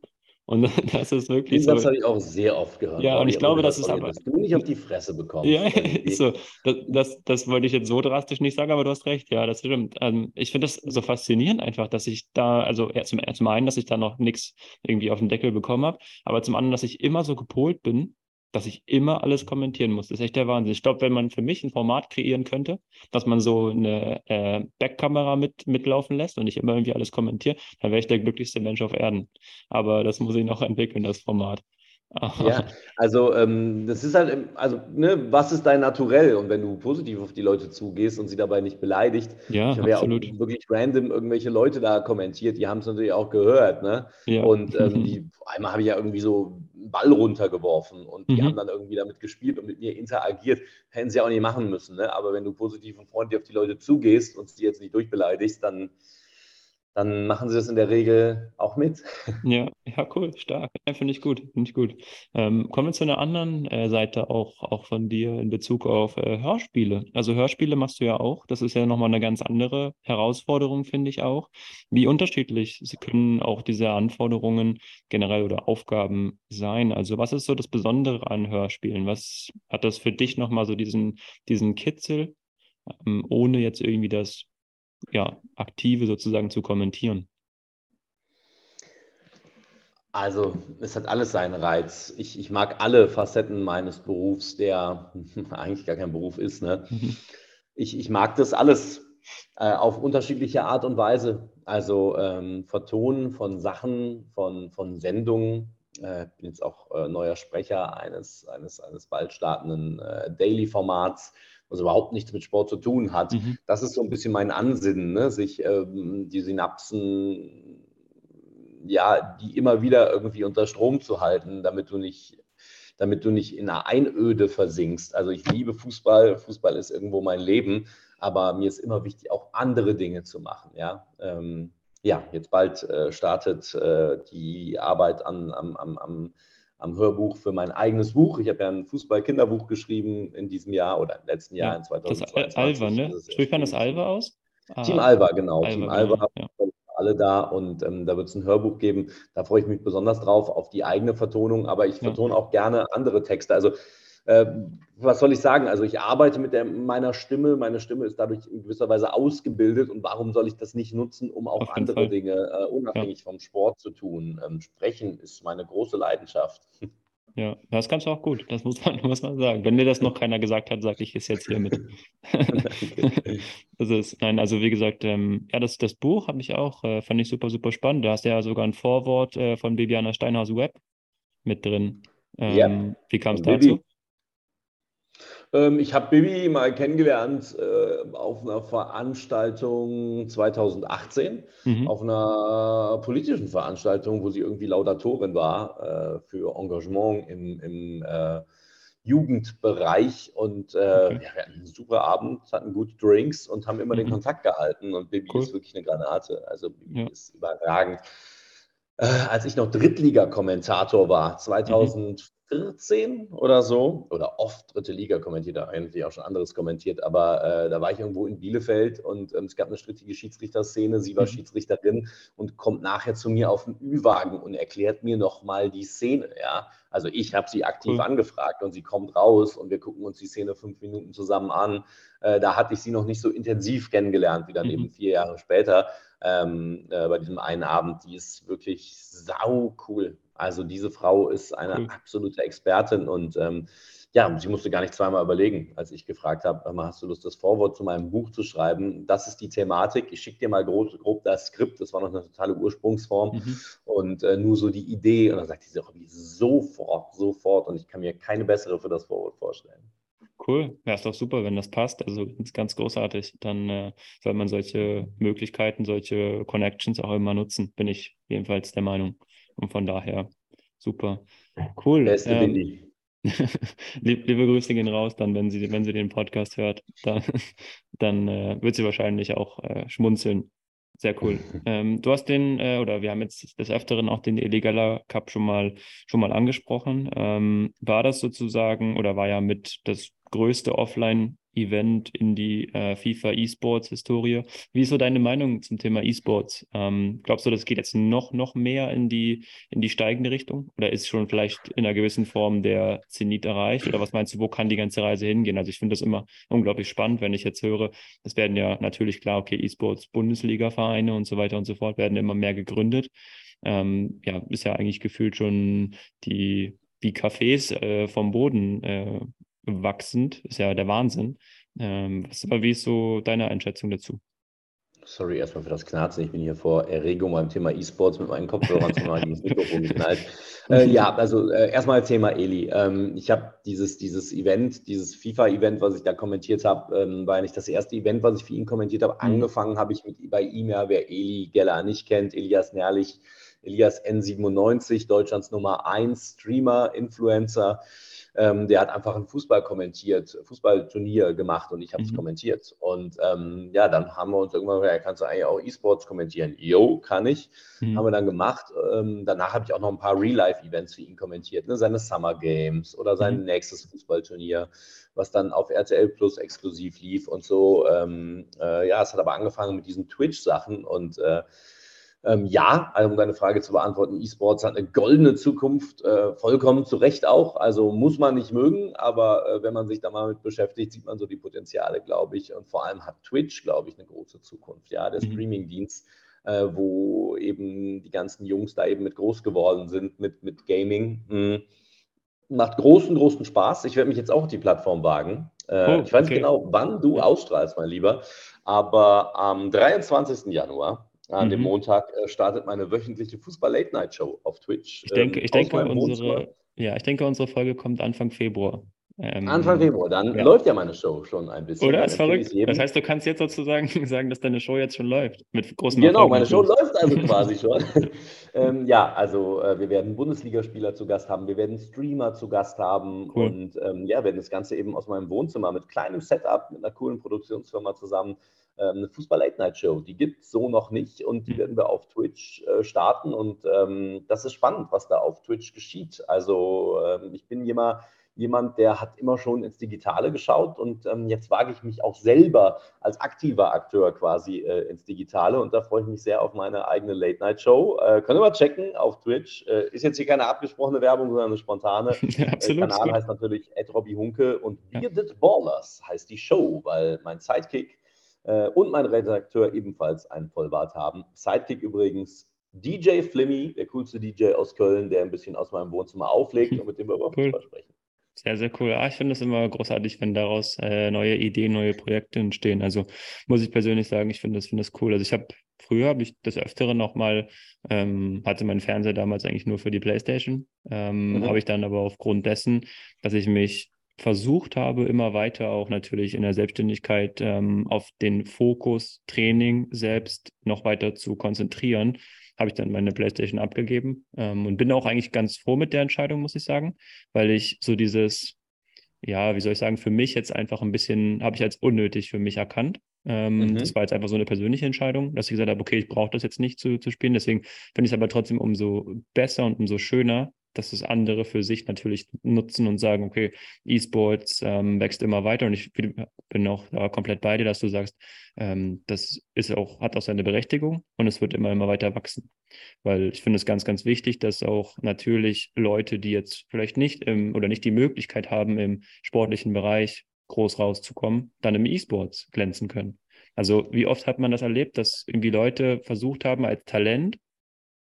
Und das ist wirklich Den so. habe ich auch sehr oft gehört. Ja, und ich glaube, das ist aber. Dass du nicht auf die Fresse bekommst. Ja, so. Das, das, das, wollte ich jetzt so drastisch nicht sagen, aber du hast recht. Ja, das stimmt. Ähm, ich finde das so faszinierend einfach, dass ich da, also zum, zum einen, dass ich da noch nichts irgendwie auf den Deckel bekommen habe, aber zum anderen, dass ich immer so gepolt bin, dass ich immer alles kommentieren muss. Das ist echt der Wahnsinn. Ich glaube, wenn man für mich ein Format kreieren könnte, dass man so eine äh, Backkamera mit, mitlaufen lässt und ich immer irgendwie alles kommentiere, dann wäre ich der glücklichste Mensch auf Erden. Aber das muss ich noch entwickeln, das Format. Ja, also ähm, das ist halt, also ne, was ist dein Naturell? Und wenn du positiv auf die Leute zugehst und sie dabei nicht beleidigt, ja, ich habe ja auch wirklich random irgendwelche Leute da kommentiert, die haben es natürlich auch gehört, ne? Ja. Und ähm, die, einmal habe ich ja irgendwie so einen Ball runtergeworfen und die mhm. haben dann irgendwie damit gespielt und mit mir interagiert. Hätten sie auch nicht machen müssen, ne? Aber wenn du positiv und freundlich auf die Leute zugehst und sie jetzt nicht durchbeleidigst, dann dann machen sie das in der Regel auch mit. Ja, ja, cool, stark. Ja, Finde ich gut, finde ich gut. Ähm, kommen wir zu einer anderen äh, Seite auch, auch von dir in Bezug auf äh, Hörspiele. Also Hörspiele machst du ja auch. Das ist ja nochmal eine ganz andere Herausforderung, finde ich auch. Wie unterschiedlich können auch diese Anforderungen generell oder Aufgaben sein? Also was ist so das Besondere an Hörspielen? Was hat das für dich nochmal so diesen, diesen Kitzel, ähm, ohne jetzt irgendwie das ja, Aktive sozusagen zu kommentieren? Also, es hat alles seinen Reiz. Ich, ich mag alle Facetten meines Berufs, der eigentlich gar kein Beruf ist. Ne? Mhm. Ich, ich mag das alles äh, auf unterschiedliche Art und Weise. Also ähm, Vertonen von Sachen, von, von Sendungen. Äh, bin jetzt auch äh, neuer Sprecher eines, eines, eines bald startenden äh, Daily-Formats was überhaupt nichts mit Sport zu tun hat. Mhm. Das ist so ein bisschen mein Ansinnen, ne? sich ähm, die Synapsen, ja, die immer wieder irgendwie unter Strom zu halten, damit du nicht damit du nicht in einer Einöde versinkst. Also ich liebe Fußball, Fußball ist irgendwo mein Leben, aber mir ist immer wichtig, auch andere Dinge zu machen. Ja, ähm, ja jetzt bald äh, startet äh, die Arbeit an, am, am, am am Hörbuch für mein eigenes Buch. Ich habe ja ein Fußball-Kinderbuch geschrieben in diesem Jahr oder im letzten Jahr, ja, in 2022. Das Alva, ne? Spricht man das Alva aus? Ah, Team Alba, genau. Alba, Team Alba, genau, ja. alle da und ähm, da wird es ein Hörbuch geben. Da freue ich mich besonders drauf, auf die eigene Vertonung, aber ich vertone auch gerne andere Texte. Also was soll ich sagen? Also ich arbeite mit der, meiner Stimme. Meine Stimme ist dadurch in gewisser Weise ausgebildet. Und warum soll ich das nicht nutzen, um auch andere Fall. Dinge äh, unabhängig ja. vom Sport zu tun? Ähm, Sprechen ist meine große Leidenschaft. Ja, das kannst du auch gut. Das muss man, muss man sagen. Wenn mir das noch keiner gesagt hat, sage ich es jetzt hiermit. das ist, nein, also wie gesagt, ähm, ja, das, das Buch habe ich auch, äh, fand ich super, super spannend. Da hast du ja sogar ein Vorwort äh, von Bibiana Steinhaus-Webb mit drin. Ähm, ja. Wie kam es dazu? Ähm, ich habe Bibi mal kennengelernt äh, auf einer Veranstaltung 2018, mhm. auf einer politischen Veranstaltung, wo sie irgendwie Laudatorin war äh, für Engagement im, im äh, Jugendbereich. Und äh, okay. ja, wir hatten einen super Abend, hatten gute Drinks und haben immer mhm. den Kontakt gehalten. Und Bibi cool. ist wirklich eine Granate. Also Bibi ja. ist überragend. Äh, als ich noch Drittliga-Kommentator war, 2000. Mhm. 14 oder so, oder oft dritte Liga kommentiert, eigentlich auch schon anderes kommentiert, aber äh, da war ich irgendwo in Bielefeld und ähm, es gab eine strittige Schiedsrichterszene, sie war mhm. Schiedsrichterin und kommt nachher zu mir auf den Ü-Wagen und erklärt mir nochmal die Szene, ja. Also ich habe sie aktiv cool. angefragt und sie kommt raus und wir gucken uns die Szene fünf Minuten zusammen an. Äh, da hatte ich sie noch nicht so intensiv kennengelernt, wie dann mhm. eben vier Jahre später ähm, äh, bei diesem einen Abend. Die ist wirklich sau cool. Also diese Frau ist eine cool. absolute Expertin und ähm, ja, sie musste gar nicht zweimal überlegen, als ich gefragt habe, hast du Lust, das Vorwort zu meinem Buch zu schreiben? Das ist die Thematik. Ich schicke dir mal grob, grob, das Skript. Das war noch eine totale Ursprungsform mhm. und äh, nur so die Idee. Und dann sagt diese Robby sofort, sofort. Und ich kann mir keine bessere für das Vorwort vorstellen. Cool, ja, ist doch super, wenn das passt. Also ist ganz großartig. Dann äh, soll man solche Möglichkeiten, solche Connections auch immer nutzen, bin ich jedenfalls der Meinung. Und von daher super. Cool. Beste ähm, Willi. liebe Grüße gehen raus, dann, wenn sie, wenn sie den Podcast hört, dann, dann äh, wird sie wahrscheinlich auch äh, schmunzeln. Sehr cool. Ähm, du hast den, äh, oder wir haben jetzt des Öfteren auch den Illegaler Cup schon mal, schon mal angesprochen. Ähm, war das sozusagen oder war ja mit das größte Offline Event in die äh, FIFA E-Sports-Historie. Wie ist so deine Meinung zum Thema E-Sports? Ähm, glaubst du, das geht jetzt noch, noch mehr in die, in die steigende Richtung? Oder ist schon vielleicht in einer gewissen Form der Zenit erreicht? Oder was meinst du, wo kann die ganze Reise hingehen? Also ich finde das immer unglaublich spannend, wenn ich jetzt höre, es werden ja natürlich klar, okay, E-Sports-Bundesliga-Vereine und so weiter und so fort werden immer mehr gegründet. Ähm, ja, ist ja eigentlich gefühlt schon die wie Cafés äh, vom Boden äh, wachsend. Ist ja der Wahnsinn. Ähm, was, wie ist so deine Einschätzung dazu? Sorry erstmal für das Knarzen. Ich bin hier vor Erregung beim Thema E-Sports mit meinen Kopfhörern zu mal ins Mikrofon geknallt. Äh, ja, also äh, erstmal Thema Eli. Ähm, ich habe dieses, dieses Event, dieses FIFA-Event, was ich da kommentiert habe, ähm, war ja nicht das erste Event, was ich für ihn kommentiert habe. Mhm. Angefangen habe ich mit bei ihm ja, wer Eli Geller nicht kennt, Elias Nerlich, Elias N97, Deutschlands Nummer 1 Streamer, Influencer. Ähm, der hat einfach ein Fußball kommentiert, Fußballturnier gemacht und ich habe es mhm. kommentiert. Und ähm, ja, dann haben wir uns irgendwann gesagt, ja, kannst du eigentlich auch E-Sports kommentieren? Jo, kann ich. Mhm. Haben wir dann gemacht. Ähm, danach habe ich auch noch ein paar Real-Life-Events für ihn kommentiert, ne? seine Summer Games oder sein mhm. nächstes Fußballturnier, was dann auf RTL Plus exklusiv lief und so. Ähm, äh, ja, es hat aber angefangen mit diesen Twitch-Sachen und äh, ähm, ja, also um deine Frage zu beantworten, E-Sports hat eine goldene Zukunft, äh, vollkommen zu Recht auch. Also muss man nicht mögen, aber äh, wenn man sich da mal mit beschäftigt, sieht man so die Potenziale, glaube ich. Und vor allem hat Twitch, glaube ich, eine große Zukunft. Ja, der mhm. Streaming-Dienst, äh, wo eben die ganzen Jungs da eben mit groß geworden sind, mit, mit Gaming. Mh, macht großen, großen Spaß. Ich werde mich jetzt auch auf die Plattform wagen. Äh, oh, ich weiß okay. nicht genau, wann du ausstrahlst, mein Lieber, aber am 23. Januar an mhm. dem Montag äh, startet meine wöchentliche Fußball-Late-Night-Show auf Twitch. Ich denke, ähm, ich denke unsere, ja, ich denke, unsere Folge kommt Anfang Februar. Ähm, Anfang Februar, dann ja. läuft ja meine Show schon ein bisschen. Oder? Ist verrückt. Das heißt, du kannst jetzt sozusagen sagen, dass deine Show jetzt schon läuft. Mit großen Genau, meine Show läuft also quasi schon. ähm, ja, also äh, wir werden Bundesligaspieler zu Gast haben, wir werden Streamer zu Gast haben cool. und ähm, ja, werden das Ganze eben aus meinem Wohnzimmer mit kleinem Setup, mit einer coolen Produktionsfirma zusammen ähm, eine Fußball-Late-Night-Show. Die gibt es so noch nicht und die hm. werden wir auf Twitch äh, starten. Und ähm, das ist spannend, was da auf Twitch geschieht. Also ähm, ich bin jemand, jemand, der hat immer schon ins Digitale geschaut und ähm, jetzt wage ich mich auch selber als aktiver Akteur quasi äh, ins Digitale und da freue ich mich sehr auf meine eigene Late-Night-Show. Äh, ihr mal checken auf Twitch. Äh, ist jetzt hier keine abgesprochene Werbung, sondern eine spontane. Ja, absolut. Der Kanal heißt natürlich Ed Robbie Hunke und Bearded ja. Ballers heißt die Show, weil mein Sidekick äh, und mein Redakteur ebenfalls einen Vollbart haben. Sidekick übrigens DJ Flimmy, der coolste DJ aus Köln, der ein bisschen aus meinem Wohnzimmer auflegt und mit dem wir über cool. Fußball sprechen. Sehr, sehr cool. Ah, ich finde es immer großartig, wenn daraus äh, neue Ideen, neue Projekte entstehen. Also muss ich persönlich sagen, ich finde das, finde das cool. Also ich habe früher habe ich das Öfteren noch mal, ähm, hatte mein Fernseher damals eigentlich nur für die Playstation. Ähm, mhm. Habe ich dann aber aufgrund dessen, dass ich mich versucht habe, immer weiter auch natürlich in der Selbstständigkeit ähm, auf den Fokus Training selbst noch weiter zu konzentrieren, habe ich dann meine PlayStation abgegeben ähm, und bin auch eigentlich ganz froh mit der Entscheidung, muss ich sagen, weil ich so dieses, ja, wie soll ich sagen, für mich jetzt einfach ein bisschen, habe ich als unnötig für mich erkannt. Ähm, mhm. Das war jetzt einfach so eine persönliche Entscheidung, dass ich gesagt habe, okay, ich brauche das jetzt nicht zu, zu spielen. Deswegen finde ich es aber trotzdem umso besser und umso schöner, dass es andere für sich natürlich nutzen und sagen, okay, E-Sports ähm, wächst immer weiter und ich bin auch da komplett bei dir, dass du sagst, ähm, das ist auch, hat auch seine Berechtigung und es wird immer, immer weiter wachsen. Weil ich finde es ganz, ganz wichtig, dass auch natürlich Leute, die jetzt vielleicht nicht im, oder nicht die Möglichkeit haben, im sportlichen Bereich groß rauszukommen, dann im E-Sports glänzen können. Also wie oft hat man das erlebt, dass irgendwie Leute versucht haben, als Talent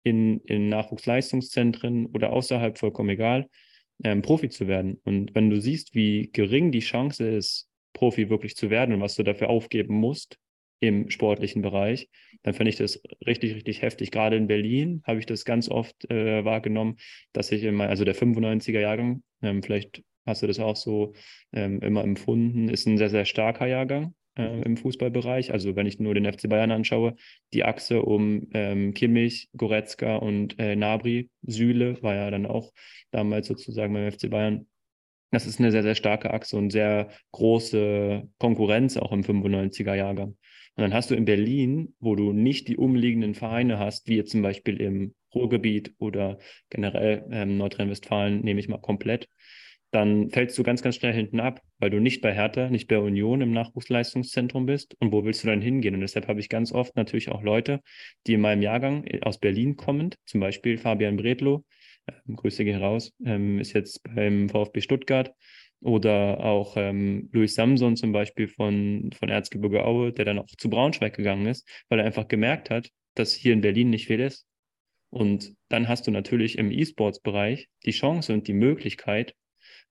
in, in Nachwuchsleistungszentren oder außerhalb, vollkommen egal, ähm, Profi zu werden. Und wenn du siehst, wie gering die Chance ist, Profi wirklich zu werden und was du dafür aufgeben musst im sportlichen Bereich, dann finde ich das richtig, richtig heftig. Gerade in Berlin habe ich das ganz oft äh, wahrgenommen, dass ich immer, also der 95er Jahrgang, ähm, vielleicht hast du das auch so ähm, immer empfunden, ist ein sehr, sehr starker Jahrgang äh, im Fußballbereich. Also wenn ich nur den FC Bayern anschaue, die Achse um ähm, Kimmich, Goretzka und äh, Nabri, Süle war ja dann auch damals sozusagen beim FC Bayern. Das ist eine sehr, sehr starke Achse und sehr große Konkurrenz auch im 95er Jahrgang. Und dann hast du in Berlin, wo du nicht die umliegenden Vereine hast, wie jetzt zum Beispiel im Ruhrgebiet oder generell ähm, Nordrhein-Westfalen, nehme ich mal komplett, dann fällst du ganz, ganz schnell hinten ab, weil du nicht bei Hertha, nicht bei Union im Nachwuchsleistungszentrum bist. Und wo willst du dann hingehen? Und deshalb habe ich ganz oft natürlich auch Leute, die in meinem Jahrgang aus Berlin kommend, zum Beispiel Fabian Bredlow, äh, Grüße gehen raus, ähm, ist jetzt beim VfB Stuttgart. Oder auch ähm, Luis Samson zum Beispiel von, von Erzgebirge Aue, der dann auch zu Braunschweig gegangen ist, weil er einfach gemerkt hat, dass hier in Berlin nicht viel ist. Und dann hast du natürlich im E-Sports-Bereich die Chance und die Möglichkeit,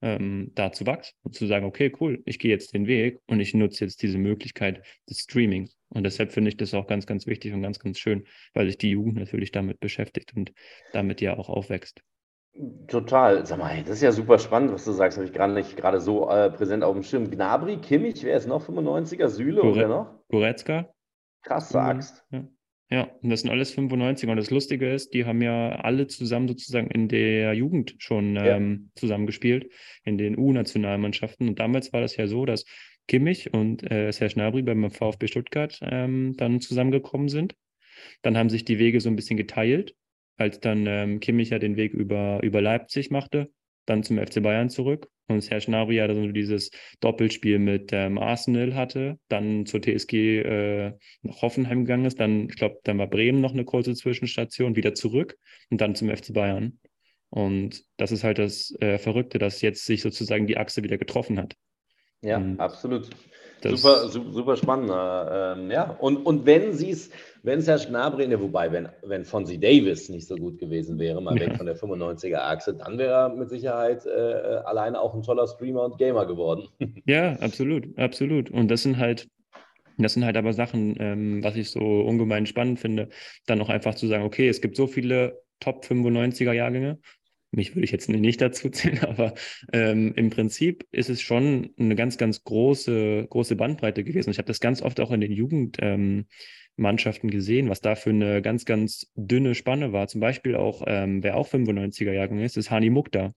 ähm, da zu wachsen und zu sagen, okay, cool, ich gehe jetzt den Weg und ich nutze jetzt diese Möglichkeit des Streamings. Und deshalb finde ich das auch ganz, ganz wichtig und ganz, ganz schön, weil sich die Jugend natürlich damit beschäftigt und damit ja auch aufwächst. Total. Sag mal, das ist ja super spannend, was du sagst. Habe ich gerade nicht gerade so äh, präsent auf dem Schirm. Gnabry, Kimmich, wer ist noch 95er? Süle Gore oder noch? Goretzka. Krass sagst. Ja. Ja, und das sind alles 95er. Und das Lustige ist, die haben ja alle zusammen sozusagen in der Jugend schon ja. ähm, zusammengespielt, in den U-Nationalmannschaften. Und damals war das ja so, dass Kimmich und äh, Serge Gnabry beim VfB Stuttgart ähm, dann zusammengekommen sind. Dann haben sich die Wege so ein bisschen geteilt, als dann ähm, Kimmich ja den Weg über, über Leipzig machte, dann zum FC Bayern zurück und Serge ja so dieses Doppelspiel mit ähm, Arsenal hatte, dann zur TSG äh, nach Hoffenheim gegangen ist, dann, ich glaube, dann war Bremen noch eine kurze Zwischenstation, wieder zurück und dann zum FC Bayern. Und das ist halt das äh, Verrückte, dass jetzt sich sozusagen die Achse wieder getroffen hat. Ja, und absolut. Super, super spannend. Ähm, ja, und, und wenn sie es, wenn Serge Gnabry, ne, wobei, wenn, wenn Fonzie Davis nicht so gut gewesen wäre, mal ja. weg von der 95er-Achse, dann wäre er mit Sicherheit äh, alleine auch ein toller Streamer und Gamer geworden. Ja, absolut, absolut. Und das sind halt, das sind halt aber Sachen, ähm, was ich so ungemein spannend finde, dann noch einfach zu sagen, okay, es gibt so viele Top 95er Jahrgänge mich würde ich jetzt nicht dazu zählen, aber ähm, im Prinzip ist es schon eine ganz, ganz große, große Bandbreite gewesen. Ich habe das ganz oft auch in den Jugendmannschaften ähm, gesehen, was da für eine ganz, ganz dünne Spanne war. Zum Beispiel auch, ähm, wer auch 95er-Jahrgang ist, ist Hani Mukta,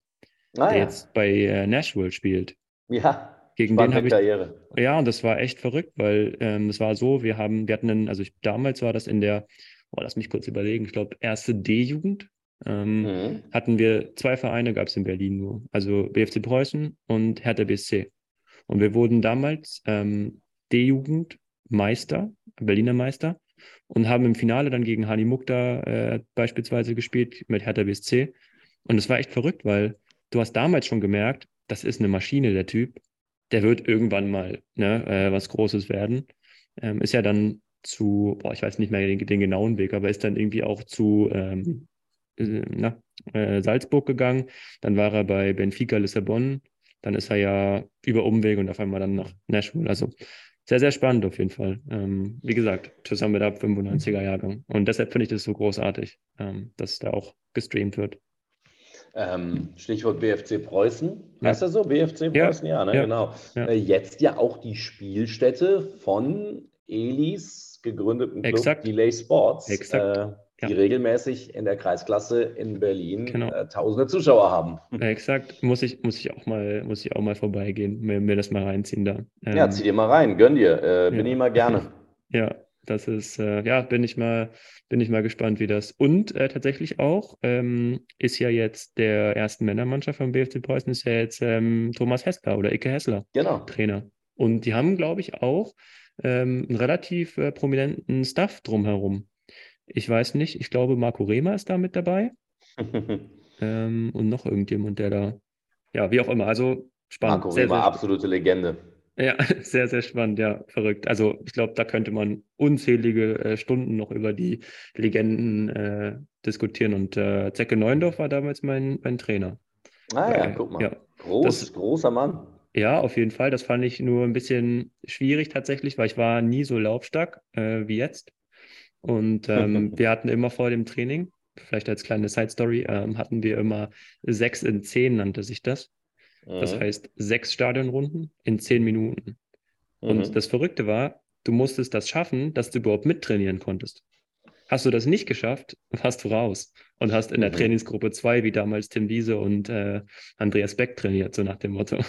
ah, der ja. jetzt bei äh, Nashville spielt. Ja. Gegen den habe ich. Karriere. Ja, und das war echt verrückt, weil ähm, das war so, wir haben, wir hatten einen, also ich, damals war das in der, oh, lass mich kurz überlegen, ich glaube, erste D-Jugend ähm, mhm. hatten wir zwei Vereine, gab es in Berlin nur. Also BFC Preußen und Hertha BSC. Und wir wurden damals ähm, D-Jugend Meister, Berliner Meister und haben im Finale dann gegen Hani Mukta äh, beispielsweise gespielt mit Hertha BSC. Und es war echt verrückt, weil du hast damals schon gemerkt, das ist eine Maschine, der Typ. Der wird irgendwann mal ne, äh, was Großes werden. Ähm, ist ja dann zu, boah, ich weiß nicht mehr den, den, genauen Weg, aber ist dann irgendwie auch zu ähm, äh, na, äh, Salzburg gegangen. Dann war er bei Benfica Lissabon. Dann ist er ja über Umwege und auf einmal dann nach Nashville. Also sehr, sehr spannend auf jeden Fall. Ähm, wie gesagt, zusammen mit ab 95er Jahrgang. Und deshalb finde ich das so großartig, ähm, dass da auch gestreamt wird. Ähm, Stichwort BFC Preußen. Ja. Heißt das so? BFC Preußen? Ja, ja, ne? ja. genau. Äh, jetzt ja auch die Spielstätte von Elis gegründeten Club Exakt. Delay Sports. Exakt. Äh, die ja. regelmäßig in der Kreisklasse in Berlin genau. äh, tausende Zuschauer haben. Ja, exakt, muss ich, muss ich auch mal, muss ich auch mal vorbeigehen, mir, mir das mal reinziehen da. Ähm, ja, zieh dir mal rein, gönn dir, äh, bin ich mal gerne. Ja, das ist, äh, ja, bin ich mal, bin ich mal gespannt, wie das. Und äh, tatsächlich auch ähm, ist ja jetzt der ersten Männermannschaft vom BFC Preußen ist ja jetzt ähm, Thomas Hessler oder Icke Hessler genau. Trainer. Und die haben, glaube ich, auch ähm, einen relativ äh, prominenten Staff drumherum. Ich weiß nicht, ich glaube, Marco Rehmer ist da mit dabei. ähm, und noch irgendjemand, der da, ja, wie auch immer. Also spannend. Marco Rehmer, absolute Legende. Ja, sehr, sehr spannend, ja, verrückt. Also ich glaube, da könnte man unzählige äh, Stunden noch über die Legenden äh, diskutieren. Und äh, Zecke Neundorf war damals mein, mein Trainer. Ah ja, guck mal. Ja, Groß, das, großer Mann. Ja, auf jeden Fall. Das fand ich nur ein bisschen schwierig tatsächlich, weil ich war nie so laufstark äh, wie jetzt. Und ähm, wir hatten immer vor dem Training, vielleicht als kleine Side Story, ähm, hatten wir immer sechs in zehn, nannte sich das. Mhm. Das heißt, sechs Stadionrunden in zehn Minuten. Mhm. Und das Verrückte war, du musstest das schaffen, dass du überhaupt mittrainieren konntest. Hast du das nicht geschafft, warst du raus und hast in der mhm. Trainingsgruppe 2, wie damals Tim Wiese und äh, Andreas Beck trainiert, so nach dem Motto.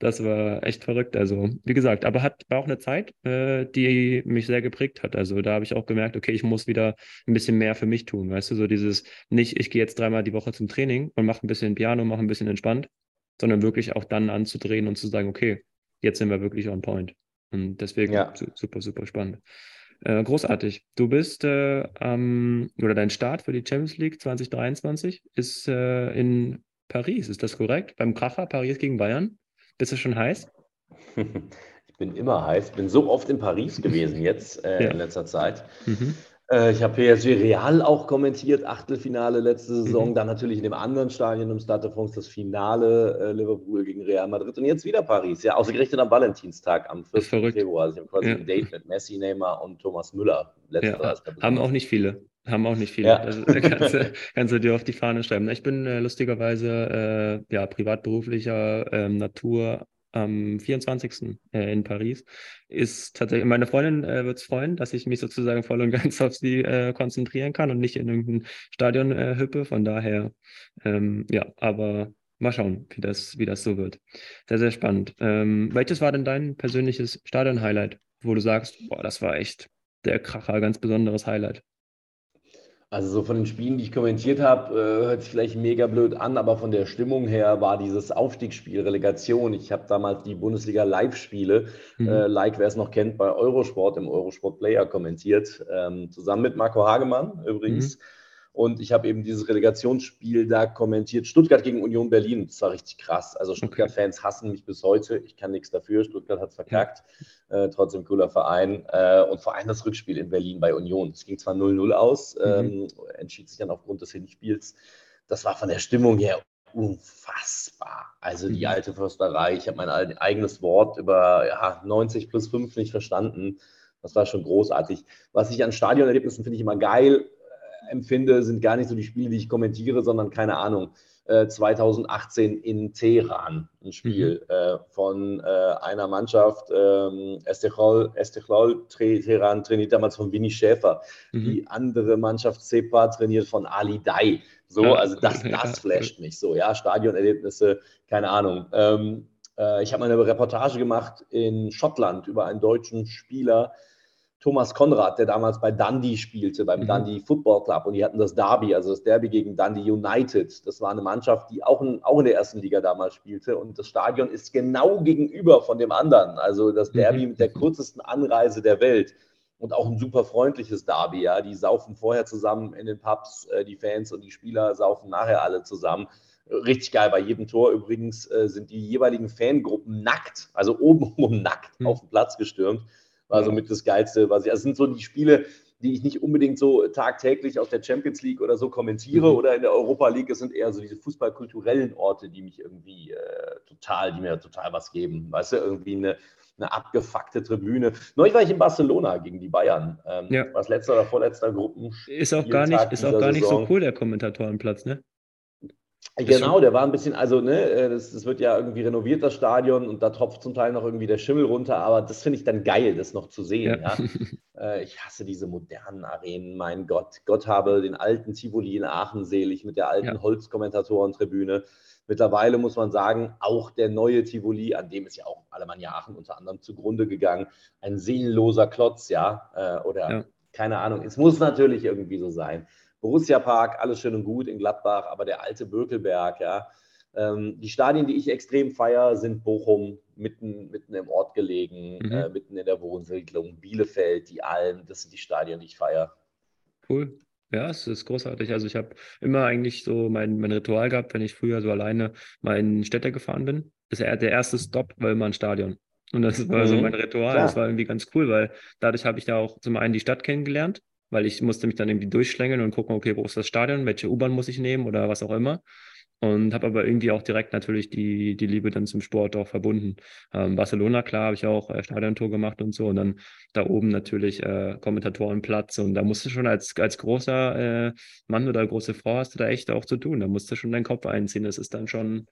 Das war echt verrückt. Also, wie gesagt, aber hat, war auch eine Zeit, äh, die mich sehr geprägt hat. Also, da habe ich auch gemerkt, okay, ich muss wieder ein bisschen mehr für mich tun. Weißt du, so dieses nicht, ich gehe jetzt dreimal die Woche zum Training und mache ein bisschen Piano, mache ein bisschen entspannt, sondern wirklich auch dann anzudrehen und zu sagen, okay, jetzt sind wir wirklich on point. Und deswegen ja. super, super spannend. Äh, großartig. Du bist äh, ähm, oder dein Start für die Champions League 2023 ist äh, in Paris, ist das korrekt? Beim Kracher Paris gegen Bayern? Bist du schon heiß? Ich bin immer heiß, bin so oft in Paris gewesen jetzt äh, ja. in letzter Zeit. Mhm. Äh, ich habe PSG Real auch kommentiert, Achtelfinale letzte Saison, mhm. dann natürlich in dem anderen Stadion im Stade de France das Finale äh, Liverpool gegen Real Madrid und jetzt wieder Paris. Ja, ausgerechnet am Valentinstag am 4. Februar. Also ich habe quasi ja. ein Date mit Messi, Neymar und Thomas Müller. Ja, haben auch nicht viele. Haben auch nicht viele. Ja. Also, kannst, du, kannst, du dir auf die Fahne schreiben. Ich bin äh, lustigerweise äh, ja, privatberuflicher ähm, Natur am 24. Äh, in Paris, ist tatsächlich, meine Freundin äh, wird es freuen, dass ich mich sozusagen voll und ganz auf sie äh, konzentrieren kann und nicht in irgendein Stadion äh, hüppe. Von daher, ähm, ja, aber mal schauen, wie das, wie das so wird. Sehr, sehr spannend. Ähm, welches war denn dein persönliches Stadion-Highlight, wo du sagst, boah, das war echt der Kracher, ganz besonderes Highlight? Also so von den Spielen, die ich kommentiert habe, äh, hört sich vielleicht mega blöd an, aber von der Stimmung her war dieses Aufstiegsspiel, Relegation. Ich habe damals die Bundesliga Live-Spiele, mhm. äh, like wer es noch kennt, bei Eurosport im Eurosport Player kommentiert, ähm, zusammen mit Marco Hagemann übrigens. Mhm. Und ich habe eben dieses Relegationsspiel da kommentiert. Stuttgart gegen Union Berlin. Das war richtig krass. Also Stuttgart-Fans hassen mich bis heute. Ich kann nichts dafür. Stuttgart hat es verkackt. Äh, trotzdem cooler Verein. Äh, und vor allem das Rückspiel in Berlin bei Union. Es ging zwar 0-0 aus, mhm. ähm, entschied sich dann aufgrund des Hinspiels. Das war von der Stimmung her unfassbar. Also die mhm. alte Försterei. Ich habe mein eigenes Wort über ja, 90 plus 5 nicht verstanden. Das war schon großartig. Was ich an Stadionerlebnissen finde ich immer geil empfinde, sind gar nicht so die Spiele, die ich kommentiere, sondern keine Ahnung. 2018 äh, in Teheran ein Spiel mhm. äh, von äh, einer Mannschaft, ähm, Esteghlal Teheran trainiert damals von Winnie Schäfer. Mhm. Die andere Mannschaft Sepa trainiert von Ali Dai. So, ja, also das, das flasht mich so, ja, Stadionerlebnisse, keine Ahnung. Ähm, äh, ich habe mal eine Reportage gemacht in Schottland über einen deutschen Spieler, Thomas Konrad, der damals bei Dundee spielte, beim mhm. Dundee Football Club und die hatten das Derby, also das Derby gegen Dundee United. Das war eine Mannschaft, die auch in, auch in der ersten Liga damals spielte und das Stadion ist genau gegenüber von dem anderen. Also das Derby mhm. mit der kürzesten Anreise der Welt und auch ein super freundliches Derby. Ja, die saufen vorher zusammen in den Pubs, äh, die Fans und die Spieler saufen nachher alle zusammen. Richtig geil. Bei jedem Tor übrigens äh, sind die jeweiligen Fangruppen nackt, also oben um nackt mhm. auf den Platz gestürmt. War so mit das Geilste, was ich. Also, es sind so die Spiele, die ich nicht unbedingt so tagtäglich aus der Champions League oder so kommentiere mhm. oder in der Europa League. Es sind eher so diese fußballkulturellen Orte, die mich irgendwie äh, total, die mir total was geben. Weißt du, irgendwie eine, eine abgefuckte Tribüne. Neulich war ich in Barcelona gegen die Bayern. Ähm, ja. Was letzter oder vorletzter Gruppen. Ist auch gar nicht, ist auch gar nicht so cool, der Kommentatorenplatz, ne? Genau, der war ein bisschen, also ne, äh, das, das, wird ja irgendwie renoviert, das Stadion, und da tropft zum Teil noch irgendwie der Schimmel runter, aber das finde ich dann geil, das noch zu sehen. Ja. ja. Äh, ich hasse diese modernen Arenen, mein Gott. Gott habe den alten Tivoli in Aachen selig mit der alten ja. Holzkommentatorentribüne. Mittlerweile muss man sagen, auch der neue Tivoli, an dem ist ja auch Alemannia Aachen unter anderem zugrunde gegangen, ein seelenloser Klotz, ja, äh, oder keine Ahnung. Es muss natürlich irgendwie so sein. Borussia Park, alles schön und gut in Gladbach, aber der alte Bökelberg, ja. Ähm, die Stadien, die ich extrem feiere, sind Bochum, mitten, mitten im Ort gelegen, mhm. äh, mitten in der Wohnsiedlung, Bielefeld, die Alm, das sind die Stadien, die ich feiere. Cool. Ja, es ist großartig. Also ich habe immer eigentlich so mein, mein Ritual gehabt, wenn ich früher so alleine mal in Städte gefahren bin. Das ist der erste Stop war immer ein Stadion. Und das war mhm. so mein Ritual. Klar. Das war irgendwie ganz cool, weil dadurch habe ich da auch zum einen die Stadt kennengelernt weil ich musste mich dann irgendwie durchschlängeln und gucken, okay, wo ist das Stadion, welche U-Bahn muss ich nehmen oder was auch immer. Und habe aber irgendwie auch direkt natürlich die, die Liebe dann zum Sport auch verbunden. Ähm, Barcelona, klar, habe ich auch äh, Stadiontor gemacht und so. Und dann da oben natürlich äh, Kommentatorenplatz. Und da musst du schon als, als großer äh, Mann oder große Frau hast du da echt auch zu tun. Da musst du schon deinen Kopf einziehen. Das ist dann schon,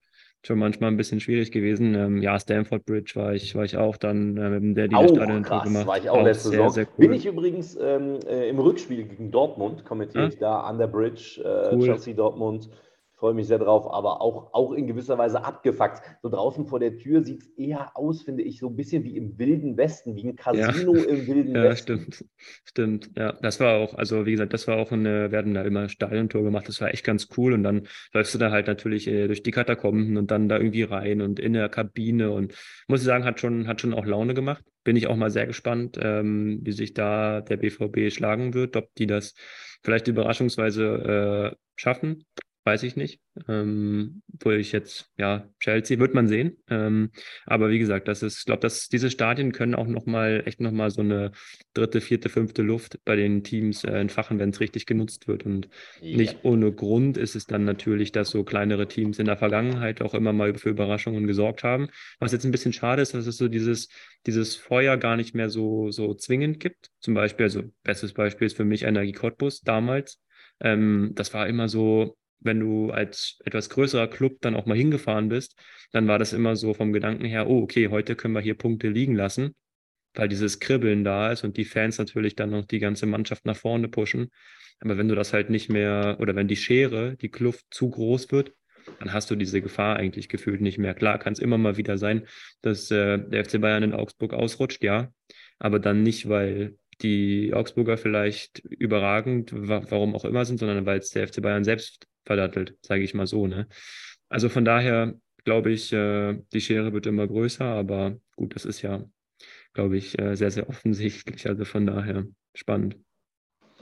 schon manchmal ein bisschen schwierig gewesen. Ähm, ja, Stanford Bridge war ich, war ich auch dann, äh, mit der die das Stadion krass, gemacht. war ich auch, auch letzte sehr, Saison. Sehr cool. Bin ich übrigens ähm, äh, im Rückspiel gegen Dortmund, kommentiere ah. ich da an der Bridge, äh, cool. Chelsea Dortmund freue mich sehr drauf, aber auch, auch in gewisser Weise abgefuckt. So draußen vor der Tür sieht es eher aus, finde ich, so ein bisschen wie im Wilden Westen, wie ein Casino ja. im Wilden ja, Westen. Ja, stimmt. Stimmt. Ja, das war auch, also wie gesagt, das war auch eine, wir hatten da immer Stadiontor gemacht, das war echt ganz cool und dann läufst du da halt natürlich äh, durch die Katakomben und dann da irgendwie rein und in der Kabine und muss ich sagen, hat schon, hat schon auch Laune gemacht. Bin ich auch mal sehr gespannt, ähm, wie sich da der BVB schlagen wird, ob die das vielleicht überraschungsweise äh, schaffen weiß ich nicht. Ähm, wo ich jetzt, ja, Chelsea wird man sehen. Ähm, aber wie gesagt, das ist, ich glaube, dass diese Stadien können auch nochmal, echt nochmal so eine dritte, vierte, fünfte Luft bei den Teams äh, entfachen, wenn es richtig genutzt wird. Und ja. nicht ohne Grund ist es dann natürlich, dass so kleinere Teams in der Vergangenheit auch immer mal für Überraschungen gesorgt haben. Was jetzt ein bisschen schade ist, dass es so dieses, dieses Feuer gar nicht mehr so, so zwingend gibt. Zum Beispiel, also bestes Beispiel ist für mich Energie Cottbus damals. Ähm, das war immer so, wenn du als etwas größerer Club dann auch mal hingefahren bist, dann war das immer so vom Gedanken her, oh, okay, heute können wir hier Punkte liegen lassen, weil dieses Kribbeln da ist und die Fans natürlich dann noch die ganze Mannschaft nach vorne pushen. Aber wenn du das halt nicht mehr, oder wenn die Schere, die Kluft zu groß wird, dann hast du diese Gefahr eigentlich gefühlt nicht mehr. Klar, kann es immer mal wieder sein, dass äh, der FC Bayern in Augsburg ausrutscht, ja, aber dann nicht, weil die Augsburger vielleicht überragend, warum auch immer sind, sondern weil es der FC Bayern selbst verdattelt, sage ich mal so. Ne? Also von daher glaube ich, äh, die Schere wird immer größer, aber gut, das ist ja, glaube ich, äh, sehr, sehr offensichtlich. Also von daher spannend.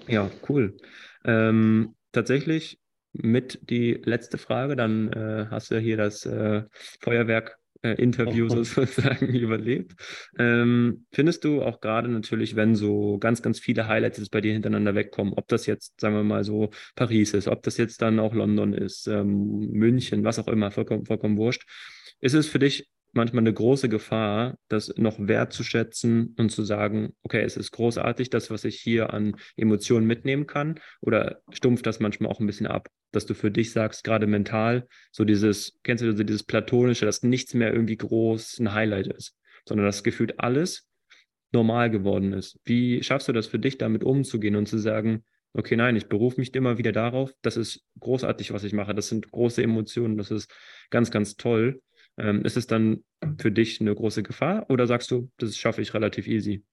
Ja, cool. Ähm, tatsächlich mit die letzte Frage, dann äh, hast du hier das äh, Feuerwerk äh, Interview sozusagen überlebt. Ähm, findest du auch gerade natürlich, wenn so ganz, ganz viele Highlights bei dir hintereinander wegkommen, ob das jetzt, sagen wir mal so, Paris ist, ob das jetzt dann auch London ist, ähm, München, was auch immer, vollkommen, vollkommen wurscht. Ist es für dich manchmal eine große Gefahr, das noch wertzuschätzen und zu sagen, okay, es ist großartig, das, was ich hier an Emotionen mitnehmen kann, oder stumpft das manchmal auch ein bisschen ab, dass du für dich sagst, gerade mental, so dieses, kennst du dieses Platonische, dass nichts mehr irgendwie groß ein Highlight ist, sondern dass gefühlt alles normal geworden ist. Wie schaffst du das für dich, damit umzugehen und zu sagen, okay, nein, ich berufe mich immer wieder darauf, das ist großartig, was ich mache, das sind große Emotionen, das ist ganz, ganz toll ähm, ist es dann für dich eine große Gefahr oder sagst du, das schaffe ich relativ easy?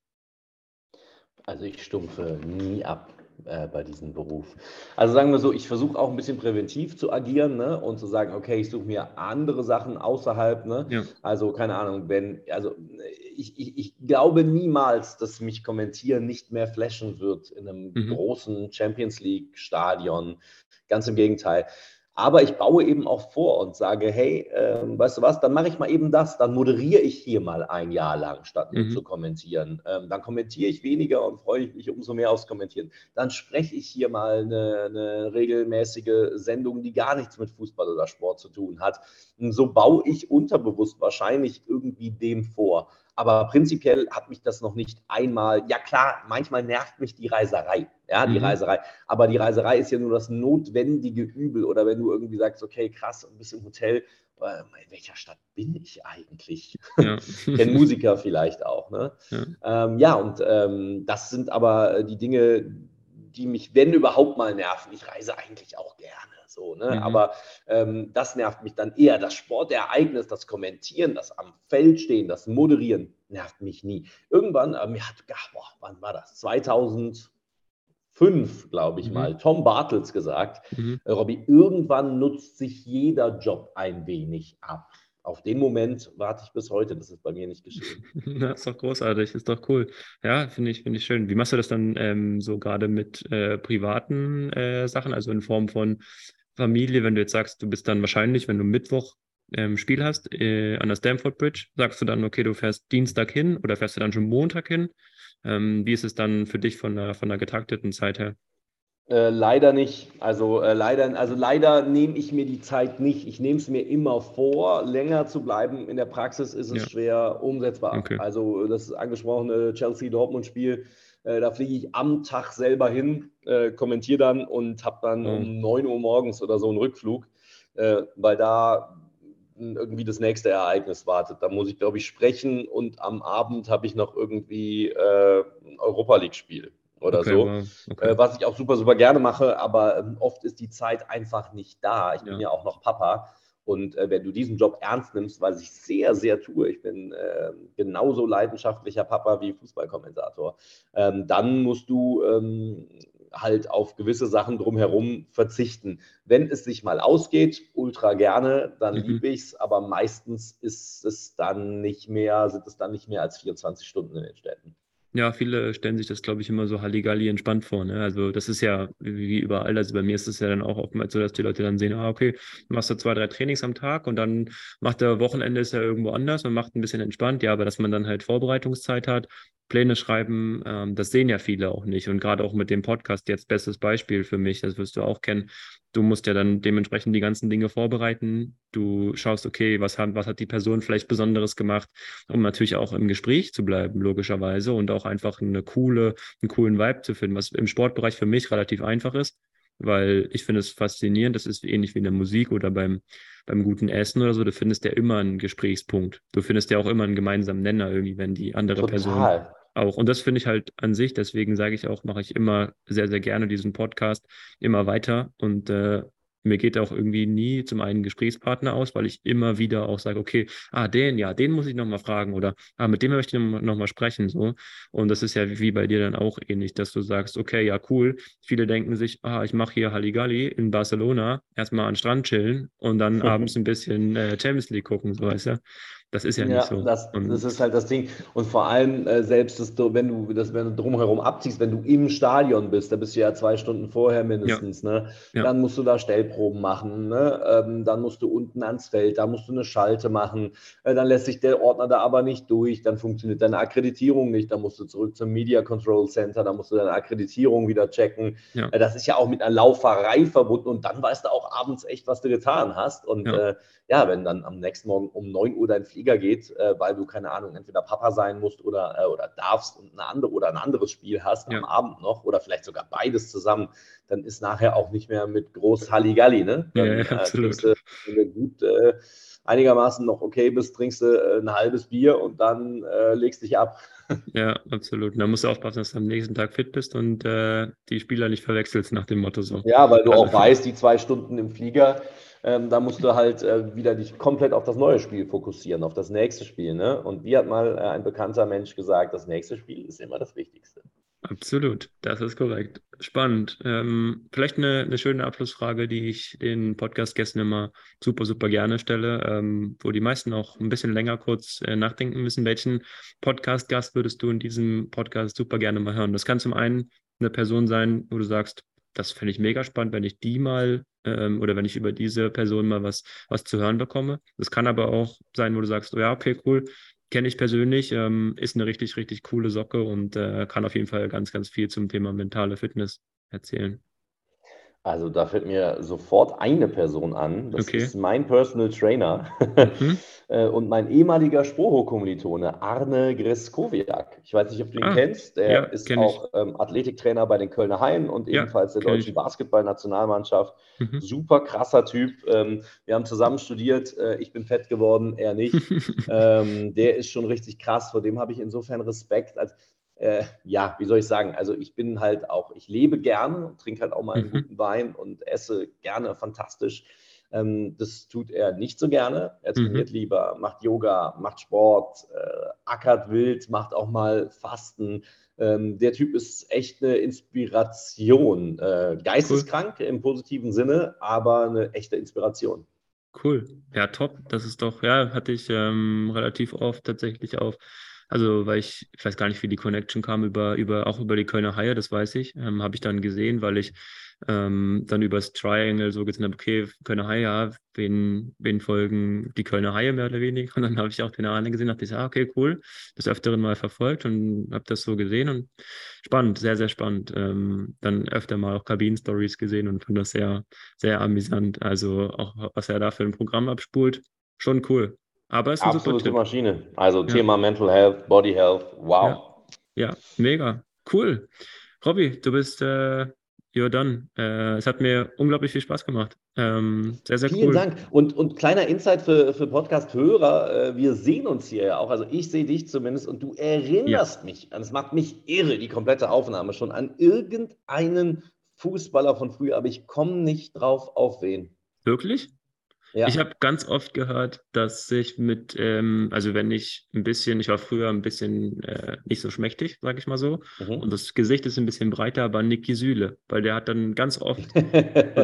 Also ich stumpfe nie ab äh, bei diesem Beruf. Also sagen wir so, ich versuche auch ein bisschen präventiv zu agieren ne? und zu sagen, okay, ich suche mir andere Sachen außerhalb. Ne? Ja. Also keine Ahnung, wenn, also ich, ich, ich, glaube niemals, dass mich kommentieren nicht mehr flashen wird in einem mhm. großen Champions League-Stadion. Ganz im Gegenteil. Aber ich baue eben auch vor und sage, hey, äh, weißt du was, dann mache ich mal eben das, dann moderiere ich hier mal ein Jahr lang, statt nur mhm. zu kommentieren. Ähm, dann kommentiere ich weniger und freue mich umso mehr aufs Kommentieren. Dann spreche ich hier mal eine, eine regelmäßige Sendung, die gar nichts mit Fußball oder Sport zu tun hat. Und so baue ich unterbewusst wahrscheinlich irgendwie dem vor. Aber prinzipiell hat mich das noch nicht einmal, ja klar, manchmal nervt mich die Reiserei, ja, die mhm. Reiserei. Aber die Reiserei ist ja nur das notwendige Übel. Oder wenn du irgendwie sagst, okay, krass, ein bisschen Hotel, äh, in welcher Stadt bin ich eigentlich? Ja. Kennen Musiker vielleicht auch. Ne? Ja. Ähm, ja, und ähm, das sind aber die Dinge, die mich, wenn überhaupt mal nerven. Ich reise eigentlich auch gerne. So, ne? Mhm. Aber ähm, das nervt mich dann eher. Das Sportereignis, das Kommentieren, das am Feld stehen, das Moderieren nervt mich nie. Irgendwann, äh, mir hat, ach, boah, wann war das? 2005, glaube ich mhm. mal, Tom Bartels gesagt, mhm. äh, Robby, irgendwann nutzt sich jeder Job ein wenig ab auf den Moment warte ich bis heute. Das ist bei mir nicht geschehen. Das ist doch großartig, ist doch cool. Ja, finde ich, finde ich schön. Wie machst du das dann ähm, so gerade mit äh, privaten äh, Sachen, also in Form von Familie, wenn du jetzt sagst, du bist dann wahrscheinlich, wenn du Mittwoch ähm, Spiel hast äh, an der Stamford Bridge, sagst du dann, okay, du fährst Dienstag hin oder fährst du dann schon Montag hin? Ähm, wie ist es dann für dich von der, von der getakteten Zeit her? Äh, leider nicht. Also äh, leider, also leider nehme ich mir die Zeit nicht. Ich nehme es mir immer vor, länger zu bleiben. In der Praxis ist es ja. schwer umsetzbar. Okay. Also das angesprochene Chelsea-Dortmund-Spiel, äh, da fliege ich am Tag selber hin, äh, kommentiere dann und habe dann oh. um 9 Uhr morgens oder so einen Rückflug, äh, weil da irgendwie das nächste Ereignis wartet. Da muss ich, glaube ich, sprechen und am Abend habe ich noch irgendwie ein Europa League-Spiel oder okay, so. Wow. Okay. Äh, was ich auch super, super gerne mache, aber ähm, oft ist die Zeit einfach nicht da. Ich bin ja auch noch Papa. Und äh, wenn du diesen Job ernst nimmst, was ich sehr, sehr tue, ich bin äh, genauso leidenschaftlicher Papa wie Fußballkommentator, ähm, dann musst du ähm, halt auf gewisse Sachen drumherum verzichten. Wenn es sich mal ausgeht, ultra gerne, dann mhm. liebe ich es, aber meistens ist es dann nicht mehr, sind es dann nicht mehr als 24 Stunden in den Städten. Ja, viele stellen sich das, glaube ich, immer so Halligalli entspannt vor. Ne? Also das ist ja wie überall. Also bei mir ist es ja dann auch oftmals so, dass die Leute dann sehen, ah, okay, machst du zwei, drei Trainings am Tag und dann macht der Wochenende ist ja irgendwo anders und macht ein bisschen entspannt. Ja, aber dass man dann halt Vorbereitungszeit hat, Pläne schreiben, ähm, das sehen ja viele auch nicht. Und gerade auch mit dem Podcast jetzt bestes Beispiel für mich, das wirst du auch kennen. Du musst ja dann dementsprechend die ganzen Dinge vorbereiten. Du schaust, okay, was hat, was hat die Person vielleicht Besonderes gemacht, um natürlich auch im Gespräch zu bleiben, logischerweise, und auch einfach eine coole, einen coolen Vibe zu finden, was im Sportbereich für mich relativ einfach ist, weil ich finde es faszinierend. Das ist ähnlich wie in der Musik oder beim, beim guten Essen oder so. Du findest ja immer einen Gesprächspunkt. Du findest ja auch immer einen gemeinsamen Nenner irgendwie, wenn die andere Total. Person auch. Und das finde ich halt an sich, deswegen sage ich auch, mache ich immer sehr, sehr gerne diesen Podcast immer weiter und äh, mir geht auch irgendwie nie zum einen Gesprächspartner aus, weil ich immer wieder auch sage, okay, ah, den, ja, den muss ich nochmal fragen oder ah, mit dem möchte ich nochmal noch mal sprechen. So. Und das ist ja wie bei dir dann auch ähnlich, dass du sagst, okay, ja, cool. Viele denken sich, ah, ich mache hier Halligalli in Barcelona, erstmal an den Strand chillen und dann abends ein bisschen äh, Champions League gucken, so weißt du. Das ist ja, ja nicht so. Das, das, ist halt das Ding. Und vor allem, äh, selbst das, wenn du das wenn du drumherum abziehst, wenn du im Stadion bist, da bist du ja zwei Stunden vorher mindestens, ja. ne? Ja. Dann musst du da Stellproben machen, ne? Ähm, dann musst du unten ans Feld, da musst du eine Schalte machen, äh, dann lässt sich der Ordner da aber nicht durch, dann funktioniert deine Akkreditierung nicht, dann musst du zurück zum Media Control Center, dann musst du deine Akkreditierung wieder checken. Ja. Äh, das ist ja auch mit einer Lauferei verbunden und dann weißt du auch abends echt, was du getan hast. Und ja, äh, wenn dann am nächsten Morgen um 9 Uhr dein Flieger geht, äh, weil du, keine Ahnung, entweder Papa sein musst oder, äh, oder darfst und eine andere oder ein anderes Spiel hast ja. am Abend noch oder vielleicht sogar beides zusammen, dann ist nachher auch nicht mehr mit groß Halligalli, ne? Dann, ja, ja, äh, absolut. Du, wenn du gut äh, einigermaßen noch okay bist, trinkst du äh, ein halbes Bier und dann äh, legst dich ab. Ja, absolut. Da musst du aufpassen, dass du am nächsten Tag fit bist und äh, die Spieler nicht verwechselst nach dem Motto so. Ja, weil du also, auch weißt, die zwei Stunden im Flieger, ähm, da musst du halt äh, wieder dich komplett auf das neue Spiel fokussieren, auf das nächste Spiel. Ne? Und wie hat mal äh, ein bekannter Mensch gesagt, das nächste Spiel ist immer das Wichtigste. Absolut, das ist korrekt. Spannend. Ähm, vielleicht eine, eine schöne Abschlussfrage, die ich den Podcast-Gästen immer super, super gerne stelle, ähm, wo die meisten auch ein bisschen länger kurz äh, nachdenken müssen. Welchen Podcast-Gast würdest du in diesem Podcast super gerne mal hören? Das kann zum einen eine Person sein, wo du sagst, das fände ich mega spannend, wenn ich die mal ähm, oder wenn ich über diese Person mal was, was zu hören bekomme. Das kann aber auch sein, wo du sagst, oh ja, okay, cool, kenne ich persönlich, ähm, ist eine richtig, richtig coole Socke und äh, kann auf jeden Fall ganz, ganz viel zum Thema mentale Fitness erzählen. Also da fällt mir sofort eine Person an. Das Okay. ist mein Personal Trainer Mhm. äh, und mein ehemaliger Spoho-Kommilitone Arne Greskowiak. Ich weiß nicht, ob du ihn Ah, kennst. Der ja, ist kenn auch ähm, Athletiktrainer bei den Kölner Haien und Ja, ebenfalls der deutschen. Basketballnationalmannschaft. Mhm. Super krasser Typ. Ähm, wir haben zusammen studiert. Äh, ich bin fett geworden, er nicht. ähm, der ist schon richtig krass. Vor dem habe ich insofern Respekt. Als, äh, ja, wie soll ich sagen? Also ich bin halt auch, ich lebe gerne, trinke halt auch mal einen Mhm. guten Wein und esse gerne fantastisch. Ähm, das tut er nicht so gerne. Er Mhm. trainiert lieber, macht Yoga, macht Sport, äh, ackert wild, macht auch mal Fasten. Ähm, der Typ ist echt eine Inspiration. Äh, geisteskrank im positiven Sinne, aber eine echte Inspiration. Cool. Ja, top. Das ist doch, ja, hatte ich ähm, relativ oft tatsächlich auf. Also, weil ich, ich weiß gar nicht, wie die Connection kam, über, über, auch über die Kölner Haie, das weiß ich, ähm, habe ich dann gesehen, weil ich ähm, dann übers Triangle so gesehen habe, okay, Kölner Haie, ja, wen, wen folgen die Kölner Haie mehr oder weniger? Und dann habe ich auch den Arne gesehen, dachte ich, ah, okay, cool, das öfteren mal verfolgt und habe das so gesehen und spannend, sehr, sehr spannend. Ähm, dann öfter mal auch Kabinen-Stories gesehen und fand das sehr, sehr amüsant. Also auch, was er da für ein Programm abspult, schon cool. Aber ist ein super Absolute Tipp. Maschine. Also Ja. Thema Mental Health, Body Health, wow. Ja, mega. Cool. Robby, du bist äh, you're done. Äh, es hat mir unglaublich viel Spaß gemacht. Ähm, sehr, sehr Vielen cool. Dank. Und, und kleiner Insight für, für Podcast-Hörer. äh, Wir sehen uns hier ja auch. Also ich sehe dich zumindest und du erinnerst mich an, es macht mich irre, die komplette Aufnahme schon, an irgendeinen Fußballer von früher, aber ich komme nicht drauf auf wen. Wirklich? Ja. Ich habe ganz oft gehört, dass sich mit, ähm, also wenn ich ein bisschen, ich war früher ein bisschen äh, nicht so schmächtig, sage ich mal so, Mhm. und das Gesicht ist ein bisschen breiter, aber Niki Süle, weil der hat dann ganz oft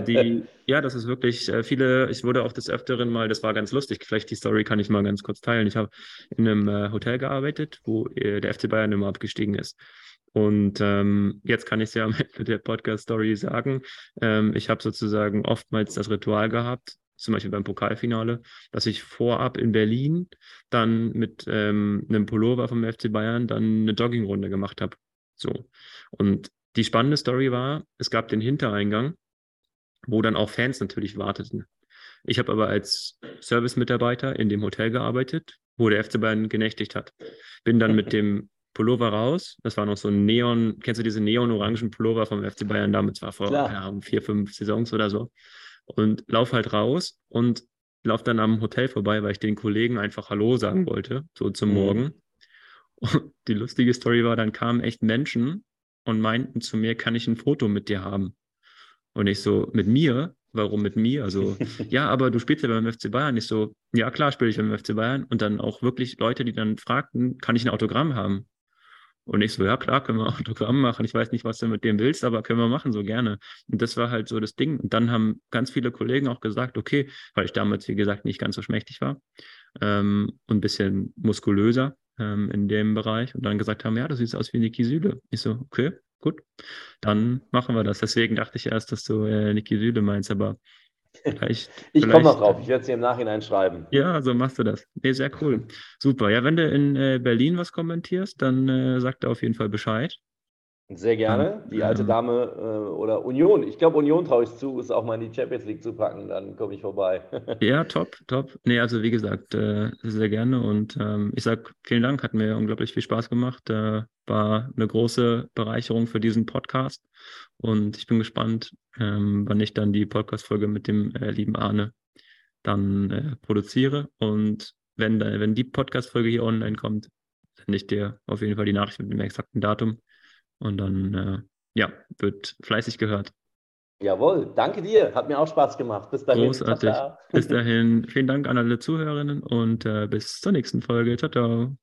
die, ja, das ist wirklich äh, viele, ich wurde auch des Öfteren mal, das war ganz lustig, vielleicht die Story kann ich mal ganz kurz teilen. Ich habe in einem äh, Hotel gearbeitet, wo äh, der FC Bayern immer abgestiegen ist. Und ähm, jetzt kann ich es ja am Ende der Podcast-Story sagen. Ähm, ich habe sozusagen oftmals das Ritual gehabt, zum Beispiel beim Pokalfinale, dass ich vorab in Berlin dann mit ähm, einem Pullover vom FC Bayern dann eine Joggingrunde gemacht habe. So. Und die spannende Story war, es gab den Hintereingang, wo dann auch Fans natürlich warteten. Ich habe aber als Service-Mitarbeiter in dem Hotel gearbeitet, wo der FC Bayern genächtigt hat. Bin dann mit dem Pullover raus. Das war noch so ein Neon, kennst du diese neon-orangen Pullover vom FC Bayern damals? War vor Ahnung, vier, fünf Saisons oder so. Und lauf halt raus und lauf dann am Hotel vorbei, weil ich den Kollegen einfach Hallo sagen wollte, so zum Mhm. Morgen. Und die lustige Story war, dann kamen echt Menschen und meinten zu mir, kann ich ein Foto mit dir haben? Und ich so, mit mir? Warum mit mir? Also, ja, aber du spielst ja beim FC Bayern. Ich so, ja klar, spiele ich beim FC Bayern. Und dann auch wirklich Leute, die dann fragten, kann ich ein Autogramm haben? Und ich so, ja klar, können wir Autogramm machen. Ich weiß nicht, was du mit dem willst, aber können wir machen, so gerne. Und das war halt so das Ding. Und dann haben ganz viele Kollegen auch gesagt, okay, weil ich damals, wie gesagt, nicht ganz so schmächtig war ähm, und ein bisschen muskulöser ähm, in dem Bereich und dann gesagt haben, ja, du siehst aus wie Niki Süle. Ich so, okay, gut, dann machen wir das. Deswegen dachte ich erst, dass du äh, Niki Süle meinst, aber vielleicht. Ich komme noch drauf. Ich werde es dir im Nachhinein schreiben. Ja, so machst du das. Nee, sehr cool. Super. Ja, wenn du in äh, Berlin was kommentierst, dann äh, sag da auf jeden Fall Bescheid. Sehr gerne. Die alte Ähm. Dame äh, oder Union. Ich glaube, Union traue ich zu, es auch mal in die Champions League zu packen. Dann komme ich vorbei. Ja, top, top. Nee, also wie gesagt, äh, sehr gerne und ähm, ich sag vielen Dank, hat mir unglaublich viel Spaß gemacht. Äh, war eine große Bereicherung für diesen Podcast und ich bin gespannt, ähm, wann ich dann die Podcast-Folge mit dem äh, lieben Arne dann äh, produziere und wenn, da, wenn die Podcast-Folge hier online kommt, sende ich dir auf jeden Fall die Nachricht mit dem exakten Datum und dann, äh, ja, wird fleißig gehört. Jawohl, danke dir. Hat mir auch Spaß gemacht. Bis dahin. Großartig. Tata. Bis dahin, vielen Dank an alle Zuhörerinnen und äh, bis zur nächsten Folge. Ciao, ciao.